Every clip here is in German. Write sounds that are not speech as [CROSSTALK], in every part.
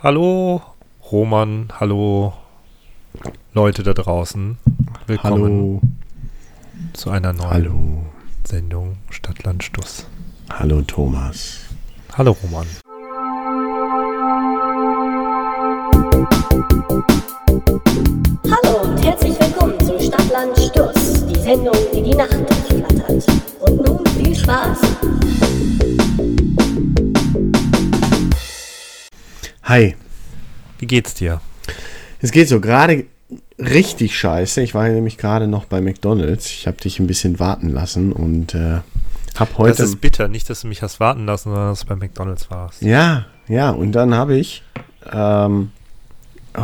Hallo Roman, hallo Leute da draußen. Willkommen Hallo. zu einer neuen Hallo. Sendung Stadtland Stuss. Hallo Thomas. Hallo Roman. Hi. Wie geht's dir? Es geht so gerade richtig scheiße. Ich war nämlich gerade noch bei McDonald's. Ich habe dich ein bisschen warten lassen und äh, habe heute. das ist bitter, nicht, dass du mich hast warten lassen, sondern dass du bei McDonalds warst. ja, ja, und dann habe ich. Ähm,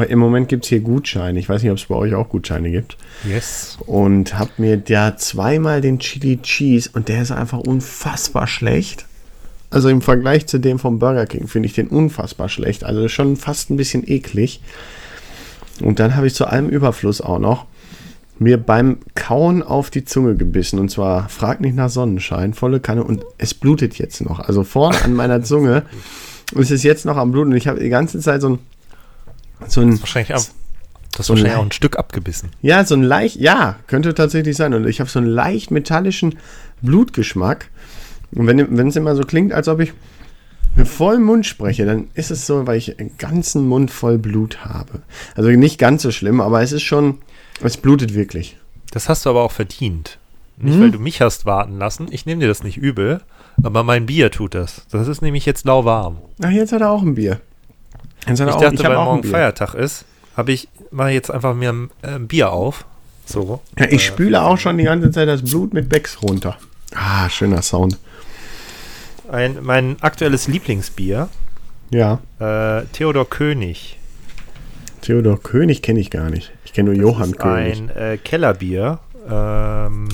im Moment gibt es hier Gutscheine. Ich weiß nicht, ob es bei euch auch Gutscheine gibt. Yes. Und habe mir da zweimal den Chili Cheese und der ist einfach unfassbar schlecht. Also im Vergleich zu dem vom Burger King finde ich den unfassbar schlecht. Also schon fast ein bisschen eklig. Und dann habe ich zu allem Überfluss auch noch mir beim Kauen auf die Zunge gebissen. Und zwar, frag nicht nach Sonnenschein, volle Kanne. Und es blutet jetzt noch. Also vorne an meiner Zunge ist es jetzt noch am Bluten. Und ich habe die ganze Zeit so ein, so ein Wahrscheinlich, ab, du hast So wahrscheinlich leicht. auch ein Stück abgebissen. ja, so ein leicht, ja, könnte tatsächlich sein. Und ich habe so einen leicht metallischen Blutgeschmack. Und wenn es immer so klingt, als ob ich mit vollem Mund spreche, dann ist es so, weil ich einen ganzen Mund voll Blut habe. Also nicht ganz so schlimm, aber es ist schon, es blutet wirklich. Das hast du aber auch verdient. Nicht, Hm? weil du mich hast warten lassen. Ich nehme dir das nicht übel, aber mein Bier tut das. Das ist nämlich jetzt lauwarm. Ach, jetzt hat er auch ein Bier. Jetzt hat Ich er dachte, hab weil auch morgen ein Bier. Feiertag ist, habe ich mache jetzt einfach mir ein äh, Bier auf. So. Ja, ich spüle auch schon die ganze Zeit das Blut mit Becks runter. Ah, schöner Sound. Ein, mein aktuelles Lieblingsbier, Ja, äh, Theodor König. Theodor König kenne ich gar nicht. Ich kenne nur Johann ist König. ein äh, Kellerbier. Ähm,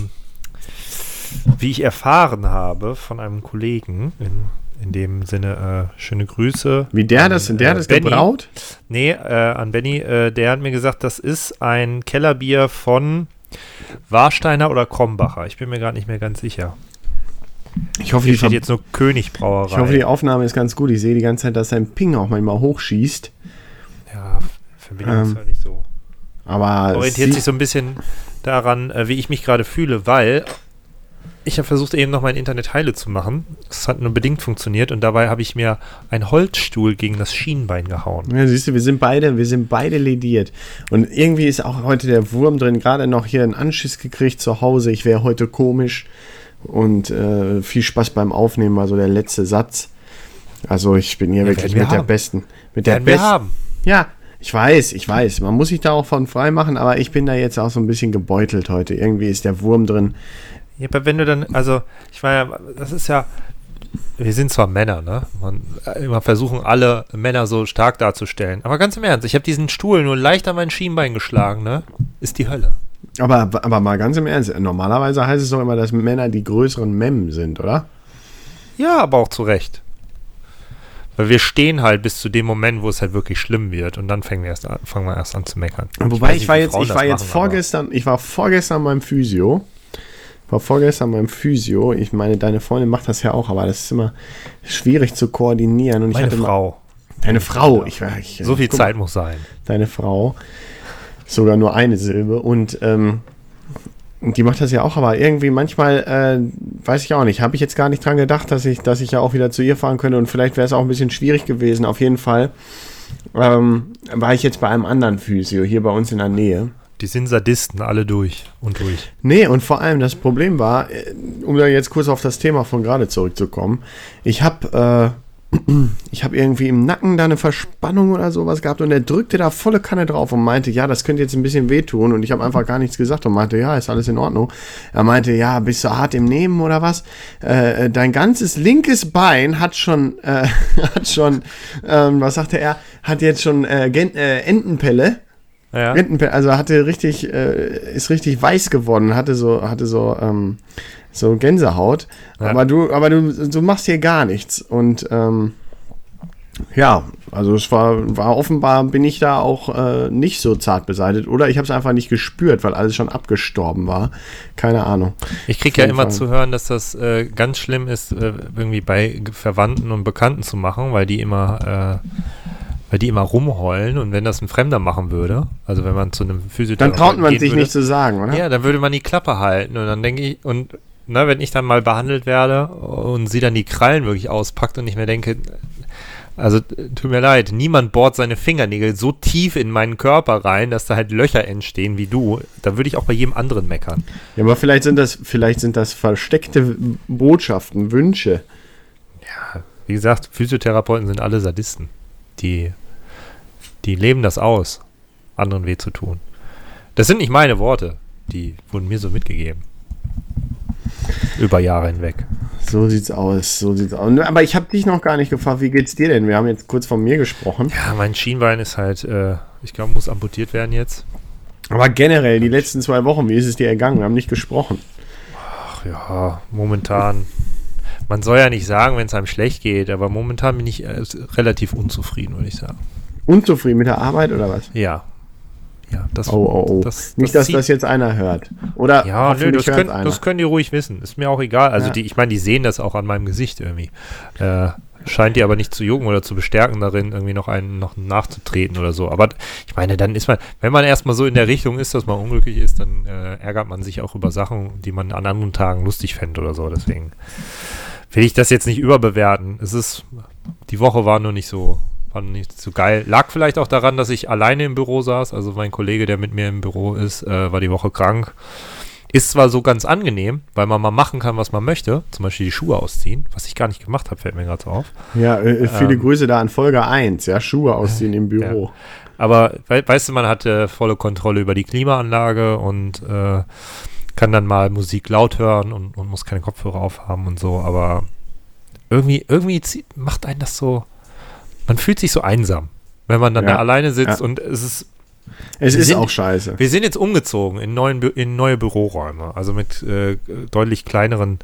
wie ich erfahren habe von einem Kollegen, in, in dem Sinne äh, schöne Grüße. Wie der an, das, der äh, das Benny. gebraut? Nee, äh, an Benny, äh, der hat mir gesagt, das ist ein Kellerbier von Warsteiner oder Krombacher. Ich bin mir gerade nicht mehr ganz sicher. Ich hoffe, Hier die steht jetzt nur König Brauerei. Ich hoffe, die Aufnahme ist ganz gut. Ich sehe die ganze Zeit, dass sein Ping auch manchmal hochschießt. ja, Verbindung ist Ähm, halt nicht so. Aber orientiert sich so ein bisschen daran, äh, wie ich mich gerade fühle, weil ich habe versucht, eben noch mein Internet heile zu machen. Es hat nur bedingt funktioniert und dabei habe ich mir einen Holzstuhl gegen das Schienbein gehauen. ja, siehst du, wir sind beide, wir sind beide lediert. Und irgendwie ist auch heute der Wurm drin. Gerade noch hier einen Anschiss gekriegt zu Hause. Ich wäre heute komisch. Und äh, viel Spaß beim Aufnehmen war so der letzte Satz. Also ich bin hier Ja, wirklich wir mit der haben. besten. Mit der Werden wir besten. haben. Ja, ich weiß, ich weiß. Man muss sich da auch von frei machen, aber ich bin da jetzt auch so ein bisschen gebeutelt heute. Irgendwie ist der Wurm drin. Ja, aber wenn du dann, also, ich meine, das ist ja, wir sind zwar Männer, ne? Man, äh, immer versuchen alle Männer so stark darzustellen. Aber ganz im Ernst, ich habe diesen Stuhl nur leicht an mein Schienbein geschlagen, ne? Ist die Hölle. Aber, aber mal ganz im Ernst, normalerweise heißt es doch immer, dass Männer die größeren Mem sind, oder? Ja, aber auch zu Recht. Weil wir stehen halt bis zu dem Moment, wo es halt wirklich schlimm wird und dann fangen wir erst an, fangen wir erst an zu meckern. Wobei weiß ich, war jetzt, Frauen ich war jetzt machen, vorgestern, ich war vorgestern beim Physio. War vorgestern beim Physio. Ich meine, deine Freundin macht das ja auch, aber das ist immer schwierig zu koordinieren. Und Meine ich Frau. Mal, deine Frau. Ich, ich, So viel guck Zeit muss sein. Deine Frau. Sogar nur eine Silbe. Und ähm, die macht das ja auch, aber irgendwie manchmal, äh, weiß ich auch nicht, habe ich jetzt gar nicht dran gedacht, dass ich, dass ich ja auch wieder zu ihr fahren könnte und vielleicht wäre es auch ein bisschen schwierig gewesen. Auf jeden Fall ähm, war ich jetzt bei einem anderen Physio hier bei uns in der Nähe. Die sind Sadisten, alle durch und durch. Nee, und vor allem das Problem war, äh, um da jetzt kurz auf das Thema von gerade zurückzukommen, ich habe äh, [CLEARS THROAT] ich habe irgendwie im Nacken da eine Verspannung oder sowas gehabt und er drückte da volle Kanne drauf und meinte, ja, das könnte jetzt ein bisschen wehtun und ich habe einfach gar nichts gesagt und meinte, ja, ist alles in Ordnung. Er meinte, ja, bist du hart im Nehmen oder was? Äh, äh, dein ganzes linkes Bein hat schon, äh, [LAUGHS] hat schon, ähm, was sagte er, hat jetzt schon äh, Gen äh, Entenpelle. Ja. Rindenpelle, also hatte richtig, äh, ist richtig weiß geworden, hatte so, hatte so, ähm, so Gänsehaut. Ja. Aber du, aber du, du machst hier gar nichts. Und ähm, ja, also es war, war offenbar bin ich da auch äh, nicht so zart beseitigt. Oder ich habe es einfach nicht gespürt, weil alles schon abgestorben war. Keine Ahnung. Ich kriege ja immer Fall. zu hören, dass das äh, ganz schlimm ist, äh, irgendwie bei Verwandten und Bekannten zu machen, weil die immer weil die immer rumheulen und wenn das ein Fremder machen würde, also wenn man zu einem Dann Physiotherapeuten traut man sich würde, nicht zu sagen, oder? Ja, dann würde man die Klappe halten und dann denke ich, und na, wenn ich dann mal behandelt werde und sie dann die Krallen wirklich auspackt und ich mir denke, also tut mir leid, niemand bohrt seine Fingernägel so tief in meinen Körper rein, dass da halt Löcher entstehen wie du. Da würde ich auch bei jedem anderen meckern. Ja, aber vielleicht sind das, vielleicht sind das versteckte Botschaften, Wünsche. Wie gesagt, Physiotherapeuten sind alle Sadisten. Die, die leben das aus, anderen weh zu tun. Das sind nicht meine Worte, die wurden mir so mitgegeben. Über Jahre hinweg. So sieht's aus, so sieht's aus. Aber ich habe dich noch gar nicht gefragt, wie geht's dir denn? Wir haben jetzt kurz von mir gesprochen. Ja, mein Schienbein ist halt, äh, ich glaube, muss amputiert werden jetzt. Aber generell, die letzten zwei Wochen, wie ist es dir ergangen? Wir haben nicht gesprochen. Ach ja, momentan. Man soll ja nicht sagen, wenn es einem schlecht geht, aber momentan bin ich äh, relativ unzufrieden, würde ich sagen. Unzufrieden mit der Arbeit oder was? Ja. Ja, das, Oh, oh, oh. das- nicht, das dass zieht- das jetzt einer hört. Oder Ja, nö, das, können, einer. das können die ruhig wissen. Ist mir auch egal. Also Ja. die, ich meine, die sehen das auch an meinem Gesicht irgendwie. Äh, scheint die aber nicht zu jucken oder zu bestärken darin, irgendwie noch einen noch nachzutreten oder so. Aber ich meine, dann ist man, wenn man erstmal so in der Richtung ist, dass man unglücklich ist, dann äh, ärgert man sich auch über Sachen, die man an anderen Tagen lustig fände oder so. Deswegen will ich das jetzt nicht überbewerten. Es ist, die Woche war nur nicht so, war nicht so geil. Lag vielleicht auch daran, dass ich alleine im Büro saß. Also mein Kollege, der mit mir im Büro ist, äh, war die Woche krank. Ist zwar so ganz angenehm, weil man mal machen kann, was man möchte, zum Beispiel die Schuhe ausziehen, was ich gar nicht gemacht habe, fällt mir gerade so auf. ja, äh, viele Ähm, Grüße da an Folge 1, ja, Schuhe ausziehen im Büro. Aber we weißt du, man hat äh, volle Kontrolle über die Klimaanlage und äh, kann dann mal Musik laut hören und, und muss keine Kopfhörer aufhaben und so, aber irgendwie, irgendwie macht einen das so, man fühlt sich so einsam, wenn man dann Ja, da alleine sitzt ja. und es ist Es ist sind- auch scheiße. Wir sind jetzt umgezogen in, neuen, in neue Büroräume, also mit äh, deutlich kleineren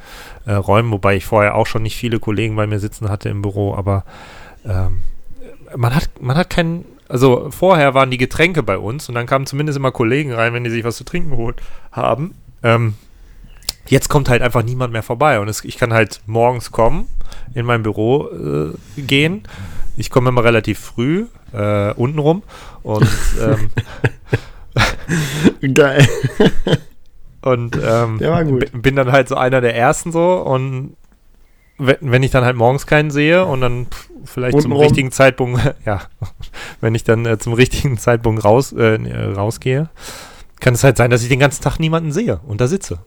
äh, Räumen, wobei ich vorher auch schon nicht viele Kollegen bei mir sitzen hatte im Büro, aber ähm, man hat, man hat keinen, also vorher waren die Getränke bei uns und dann kamen zumindest immer Kollegen rein, wenn die sich was zu trinken geholt haben. Ähm, jetzt kommt halt einfach niemand mehr vorbei und es, ich kann halt morgens kommen, in mein Büro äh, gehen. Ich komme immer relativ früh, äh, unten rum und ähm, [LAUGHS] Geil. Und ähm, bin dann halt so einer der ersten so und wenn, ich dann halt morgens keinen sehe und dann vielleicht zum Untenrum. richtigen Zeitpunkt, [LAUGHS] ja, wenn ich dann äh, zum richtigen Zeitpunkt raus, äh, äh, rausgehe, kann es halt sein, dass ich den ganzen Tag niemanden sehe und da sitze.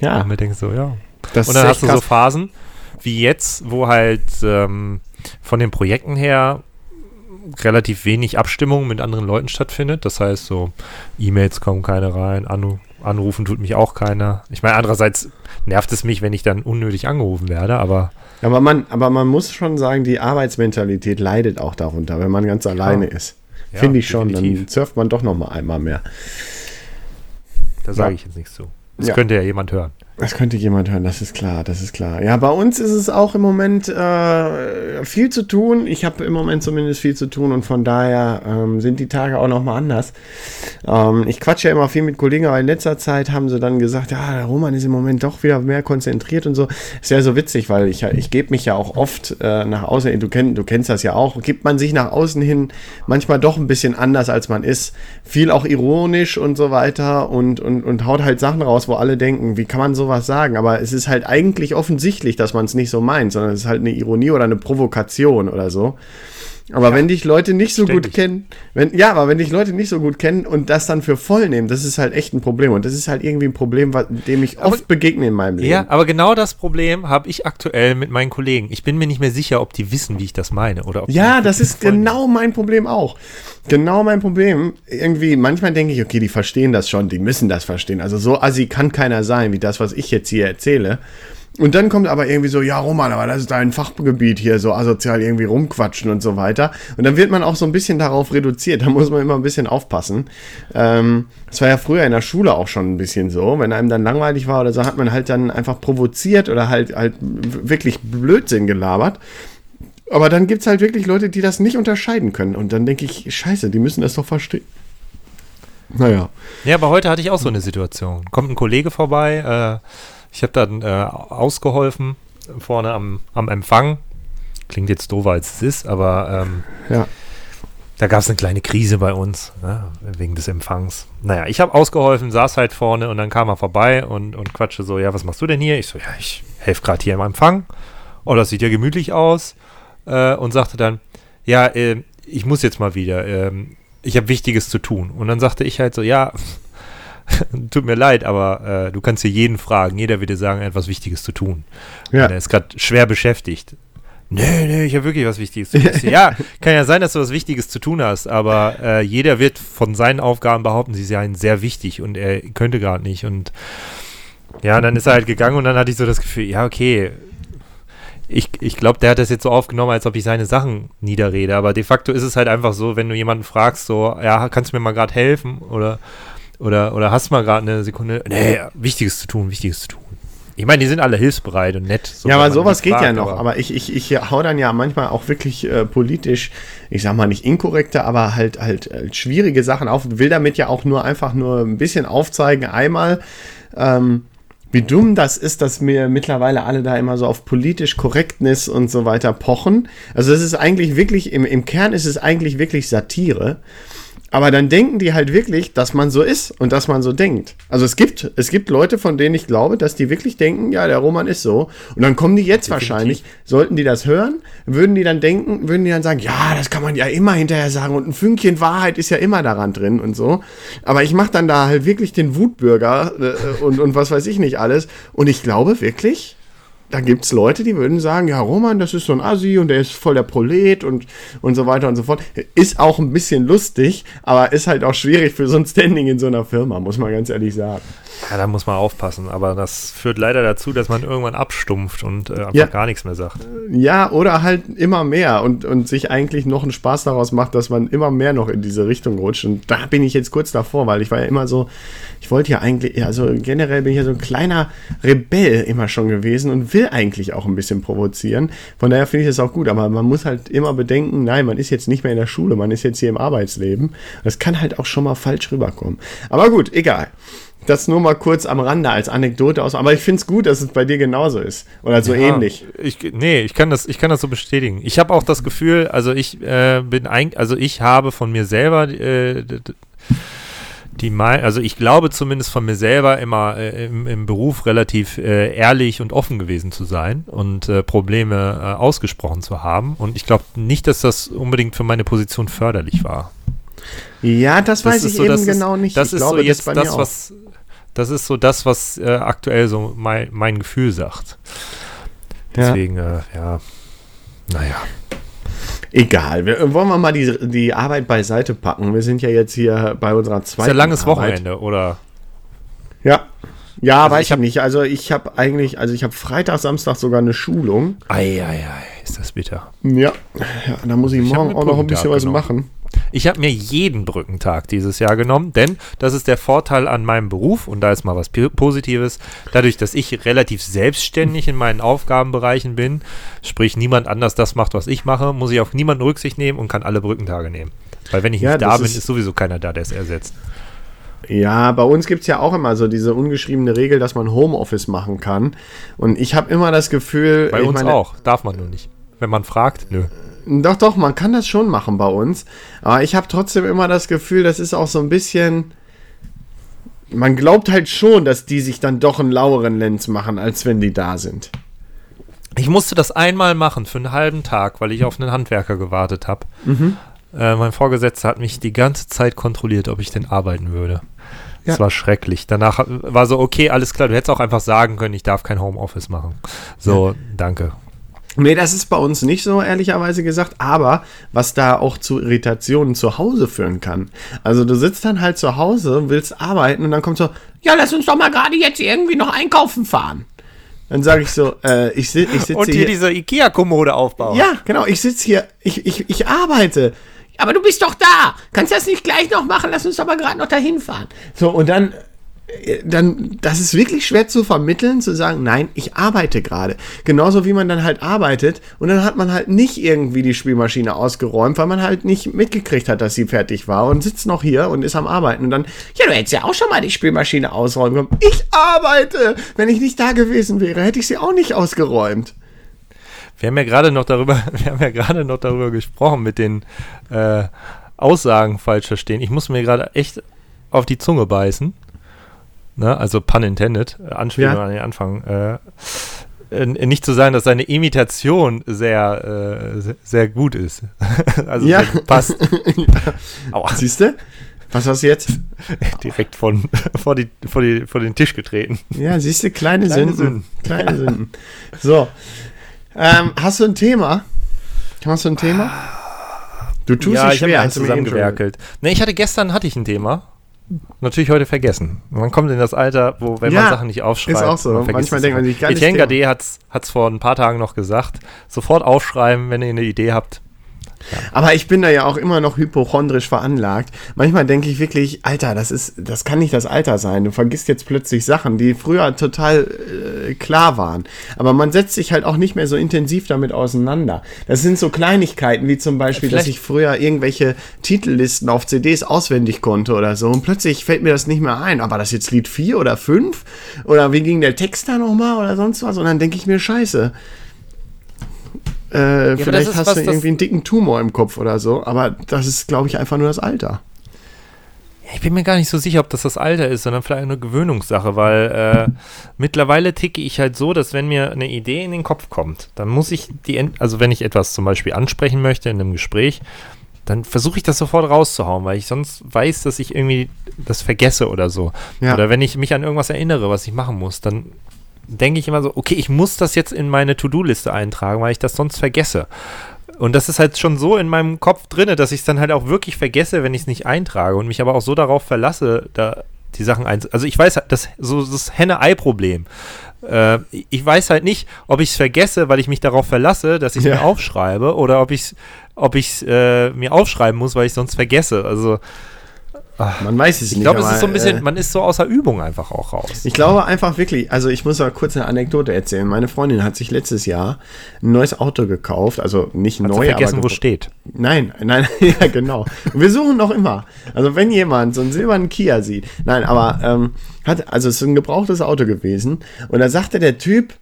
Ja, Und mir denke so, ja. das Und dann hast du so krass. Phasen wie jetzt, wo halt ähm, von den Projekten her relativ wenig Abstimmung mit anderen Leuten stattfindet. Das heißt, so E-Mails kommen keine rein, Anru anrufen tut mich auch keiner. Ich meine, andererseits nervt es mich, wenn ich dann unnötig angerufen werde, aber Aber man, aber man muss schon sagen, die Arbeitsmentalität leidet auch darunter, wenn man ganz alleine ist. Ja, Finde ich schon. Dann definitiv. surft man doch noch mal einmal mehr. da sage Ja. ich jetzt nichts zu. Das Ja. könnte ja jemand hören. Das könnte jemand hören, das ist klar, das ist klar. Ja, bei uns ist es auch im Moment äh, viel zu tun. Ich habe im Moment zumindest viel zu tun und von daher ähm, sind die Tage auch noch mal anders. Ähm, ich quatsche ja immer viel mit Kollegen, aber in letzter Zeit haben sie dann gesagt, ja, der Roman ist im Moment doch wieder mehr konzentriert und so. Ist ja so witzig, weil ich, ich gebe mich ja auch oft äh, nach außen, du, kenn, du kennst das ja auch, gibt man sich nach außen hin manchmal doch ein bisschen anders, als man ist. Viel auch ironisch und so weiter und, und, und haut halt Sachen raus, wo alle denken, wie kann man sowas sagen? Aber es ist halt eigentlich offensichtlich, dass man es nicht so meint, sondern es ist halt eine Ironie oder eine Provokation oder so. Aber wenn dich Leute nicht so gut ständig. kennen, wenn, ja, aber wenn dich Leute nicht so gut kennen und das dann für voll nehmen, das ist halt echt ein Problem. Und das ist halt irgendwie ein Problem, dem ich Aber- oft begegne in meinem Leben. Ja, aber genau das Problem habe ich aktuell mit meinen Kollegen. Ich bin mir nicht mehr sicher, ob die wissen, wie ich das meine. Oder ob Ja, das ist genau mein Problem auch. Genau mein Problem. Irgendwie, manchmal denke ich, okay, die verstehen das schon, die müssen das verstehen. Also so assi kann keiner sein, wie das, was ich jetzt hier erzähle. Und dann kommt aber irgendwie so, ja, Roman, aber das ist dein Fachgebiet hier, so asozial irgendwie rumquatschen und so weiter. Und dann wird man auch so ein bisschen darauf reduziert. Da muss man immer ein bisschen aufpassen. Ähm, das war ja früher in der Schule auch schon ein bisschen so. Wenn einem dann langweilig war oder so, hat man halt dann einfach provoziert oder halt, halt wirklich Blödsinn gelabert. Aber dann gibt es halt wirklich Leute, die das nicht unterscheiden können. Und dann denke ich, scheiße, die müssen das doch verstehen. Naja. Ja, aber heute hatte ich auch so eine Situation. Kommt ein Kollege vorbei, äh, ich habe dann äh, ausgeholfen vorne am, am Empfang. Klingt jetzt doofer als es ist, aber ähm, Ja. da gab es eine kleine Krise bei uns, ne, wegen des Empfangs. Naja, ich habe ausgeholfen, saß halt vorne und dann kam er vorbei und, und quatschte so, ja, was machst du denn hier? Ich so, ja, ich helfe gerade hier im Empfang. Oh, das sieht ja gemütlich aus. Äh, und sagte dann, ja, äh, ich muss jetzt mal wieder, ähm, ich habe Wichtiges zu tun. Und dann sagte ich halt so, ja, [LAUGHS] tut mir leid, aber äh, du kannst hier jeden fragen. Jeder wird dir sagen, er hat was Wichtiges zu tun. Ja. Und er ist gerade schwer beschäftigt. Nee, nee, ich habe wirklich was Wichtiges zu tun. Ja, [LAUGHS] kann ja sein, dass du was Wichtiges zu tun hast, aber äh, jeder wird von seien Aufgaben behaupten, sie seien sehr wichtig und er könnte gerade nicht. Und ja, dann ist er halt gegangen und dann hatte ich so das Gefühl, ja, okay, ich, ich glaube, der hat das jetzt so aufgenommen, als ob ich seine Sachen niederrede. Aber de facto ist es halt einfach so, wenn du jemanden fragst, so, ja, kannst du mir mal gerade helfen? Oder, oder, oder hast mal gerade eine Sekunde, nee, Wichtiges zu tun, Wichtiges zu tun. Ich meine, die sind alle hilfsbereit und nett. so ja, aber sowas geht ja fragt, noch. Aber, ich, ich, ich hau dann ja manchmal auch wirklich äh, politisch, ich sag mal nicht inkorrekte, aber halt, halt, halt schwierige Sachen auf und will damit ja auch nur einfach nur ein bisschen aufzeigen. Einmal, ähm, wie dumm das ist, dass mir mittlerweile alle da immer so auf politisch Korrektness und so weiter pochen. Also es ist eigentlich wirklich, im, im Kern ist es eigentlich wirklich Satire. Aber dann denken die halt wirklich, dass man so ist und dass man so denkt. Also es gibt, es gibt Leute, von denen ich glaube, dass die wirklich denken, ja, der Roman ist so. Und dann kommen die jetzt wahrscheinlich, sollten die das hören, würden die dann denken, würden die dann sagen, ja, das kann man ja immer hinterher sagen und ein Fünkchen Wahrheit ist ja immer daran drin und so. Aber ich mache dann da halt wirklich den Wutbürger äh, und, und was weiß ich nicht alles. Und ich glaube wirklich, da gibt es Leute, die würden sagen, ja, Roman, das ist so ein Assi und der ist voll der Prolet und, und so weiter und so fort. Ist auch ein bisschen lustig, aber ist halt auch schwierig für so ein Standing in so einer Firma, muss man ganz ehrlich sagen. Ja, da muss man aufpassen. Aber das führt leider dazu, dass man irgendwann abstumpft und äh, einfach Ja. gar nichts mehr sagt. Ja, oder halt immer mehr und, und sich eigentlich noch einen Spaß daraus macht, dass man immer mehr noch in diese Richtung rutscht. Und da bin ich jetzt kurz davor, weil ich war ja immer so, ich wollte ja eigentlich, also generell bin ich ja so ein kleiner Rebell immer schon gewesen und will eigentlich auch ein bisschen provozieren. Von daher finde ich das auch gut, aber man muss halt immer bedenken, nein, man ist jetzt nicht mehr in der Schule, man ist jetzt hier im Arbeitsleben. Das kann halt auch schon mal falsch rüberkommen. Aber gut, egal. Das nur mal kurz am Rande als Anekdote aus. Aber ich finde es gut, dass es bei dir genauso ist. Oder so Ja, ähnlich. Ich, nee, ich kann das, ich kann das so bestätigen. Ich habe auch das Gefühl, also ich äh, bin eigentlich, also ich habe von mir selber äh, die Mei- also ich glaube zumindest von mir selber immer äh, im, im Beruf relativ äh, ehrlich und offen gewesen zu sein und äh, Probleme äh, ausgesprochen zu haben. Und ich glaube nicht, dass das unbedingt für meine Position förderlich war. Ja, das, weiß ich so, eben das genau ist, nicht. Das ich ist glaube, so jetzt das, auch. was das ist so das, was äh, aktuell so mein, mein Gefühl sagt. Ja. Deswegen, äh, ja, naja. Egal, wir, wollen wir mal die, die Arbeit beiseite packen. Wir sind ja jetzt hier bei unserer Ist zweiten ja langes Arbeit. Wochenende, oder? Ja. Ja, Also weiß ich ich, nicht. Also ich habe eigentlich, also ich habe Freitag, Samstag sogar eine Schulung. Eieiei, ist das bitter. Ja. ja da muss ich, Ich hab morgen auch noch ein bisschen was genommen. machen. Ich habe mir jeden Brückentag dieses Jahr genommen, denn das ist der Vorteil an meinem Beruf und da ist mal was P- Positives. Dadurch, dass ich relativ selbstständig in meinen Aufgabenbereichen bin, sprich niemand anders das macht, was ich mache, muss ich auf niemanden Rücksicht nehmen und kann alle Brückentage nehmen. Weil wenn ich Ja, nicht da bin, ist- ist sowieso keiner da, der es ersetzt. Ja, bei uns gibt es ja auch immer so diese ungeschriebene Regel, dass man Homeoffice machen kann. Und ich habe immer das Gefühl. Bei uns meine, auch, darf man nur nicht. Wenn man fragt, nö. Doch, doch, man kann das schon machen bei uns. Aber ich habe trotzdem immer das Gefühl, das ist auch so ein bisschen. Man glaubt halt schon, dass die sich dann doch einen laueren Lenz machen, als wenn die da sind. Ich musste das einmal machen für einen halben Tag, weil ich auf einen Handwerker gewartet habe. Mhm. Äh, mein Vorgesetzter hat mich die ganze Zeit kontrolliert, ob ich denn arbeiten würde. Das Ja. war schrecklich. Danach war so, okay, alles klar, du hättest auch einfach sagen können, ich darf kein Homeoffice machen. So, danke. Nee, das ist bei uns nicht so, ehrlicherweise gesagt, aber was da auch zu Irritationen zu Hause führen kann. Also du sitzt dann halt zu Hause, willst arbeiten und dann kommt so, ja, lass uns doch mal gerade jetzt irgendwie noch einkaufen fahren. Dann sage ich so, äh, ich, si ich sitze Und hier hier. diese Ikea-Kommode aufbauen. Ja, genau, ich sitze hier, ich, ich, ich arbeite. Aber du bist doch da. Kannst das nicht gleich noch machen? Lass uns aber gerade noch dahin fahren. So, und dann, dann, das ist wirklich schwer zu vermitteln, zu sagen, nein, ich arbeite gerade. Genauso wie man dann halt arbeitet und dann hat man halt nicht irgendwie die Spielmaschine ausgeräumt, weil man halt nicht mitgekriegt hat, dass sie fertig war und sitzt noch hier und ist am Arbeiten und dann, ja, du hättest ja auch schon mal die Spielmaschine ausräumen können. Ich arbeite! Wenn ich nicht da gewesen wäre, hätte ich sie auch nicht ausgeräumt. Wir haben ja gerade noch darüber, [LAUGHS] wir haben ja gerade noch darüber gesprochen mit den äh, Aussagen falsch verstehen. Ich muss mir gerade echt auf die Zunge beißen. Ne? Also pun intended, äh, Anspielung Ja. an den Anfang. Äh, nicht zu sagen, dass seine Imitation sehr, äh, sehr, sehr gut ist. [LAUGHS] also Ja. passt. [LAUGHS] Siehst du? Was hast du jetzt? [LAUGHS] direkt von, vor, die, vor, die, vor den Tisch getreten. Ja, siehst du, kleine, Kleine Sünden. Sünden. Kleine Sünden. So. Ähm, hast du ein Thema? Hast du ein Thema? Du tust ja, dich ich habe schwer. eins zusammengewerkelt. Ne, ich hatte gestern hatte ich ein Thema. Natürlich heute vergessen. Man kommt in das Alter, wo, wenn Ja, man Sachen nicht aufschreibt, ist auch so. man vergisst Manchmal es denkt man sich, geiles Etienne Thema. Gade hat's, hat's vor ein paar Tagen noch gesagt. Sofort aufschreiben, wenn ihr eine Idee habt. Aber ich bin da ja auch immer noch hypochondrisch veranlagt. Manchmal denke ich wirklich, Alter, das ist, das kann nicht das Alter sein. Du vergisst jetzt plötzlich Sachen, die früher total äh, klar waren. Aber man setzt sich halt auch nicht mehr so intensiv damit auseinander. Das sind so Kleinigkeiten, wie zum Beispiel, dass Vielleicht- ich früher irgendwelche Titellisten auf CDs auswendig konnte oder so. Und plötzlich fällt mir das nicht mehr ein. Aber das jetzt Lied 4 oder 5? Oder wie ging der Text da nochmal oder sonst was? Und dann denke ich mir, scheiße. Äh, das vielleicht hast was, du irgendwie einen dicken Tumor im Kopf oder so, aber das ist, glaube ich, einfach nur das Alter. Ich bin mir gar nicht so sicher, ob das das Alter ist, sondern vielleicht eine Gewöhnungssache, weil äh, mittlerweile ticke ich halt so, dass wenn mir eine Idee in den Kopf kommt, dann muss ich die, ent- also wenn ich etwas zum Beispiel ansprechen möchte in einem Gespräch, dann versuche ich das sofort rauszuhauen, weil ich sonst weiß, dass ich irgendwie das vergesse oder so. Ja. Oder wenn ich mich an irgendwas erinnere, was ich machen muss, dann denke ich immer so, okay, ich muss das jetzt in meine To-Do-Liste eintragen, weil ich das sonst vergesse. Und das ist halt schon so in meinem Kopf drinne, dass ich es dann halt auch wirklich vergesse, wenn ich es nicht eintrage und mich aber auch so darauf verlasse, da die Sachen ein. Also ich weiß halt, das so das Henne-Ei-Problem. Äh, ich weiß halt nicht, ob ich es vergesse, weil ich mich darauf verlasse, dass ich es Ja. mir aufschreibe, oder ob ich es ob ich's, äh, mir aufschreiben muss, weil ich sonst vergesse. Also Man weiß es ich nicht. glaube, es ist so ein bisschen, äh, man ist so außer Übung einfach auch raus. ich glaube einfach wirklich, also ich muss mal kurz eine Anekdote erzählen. Meine Freundin hat sich letztes Jahr ein neues Auto gekauft, also nicht Hat sie neu, vergessen, aber wo steht. Nein, nein, [LAUGHS] ja genau. Wir suchen noch immer. Also wenn jemand so einen silbernen Kia sieht, nein, aber ähm, hat, also es ist ein gebrauchtes Auto gewesen und da sagte der Typ,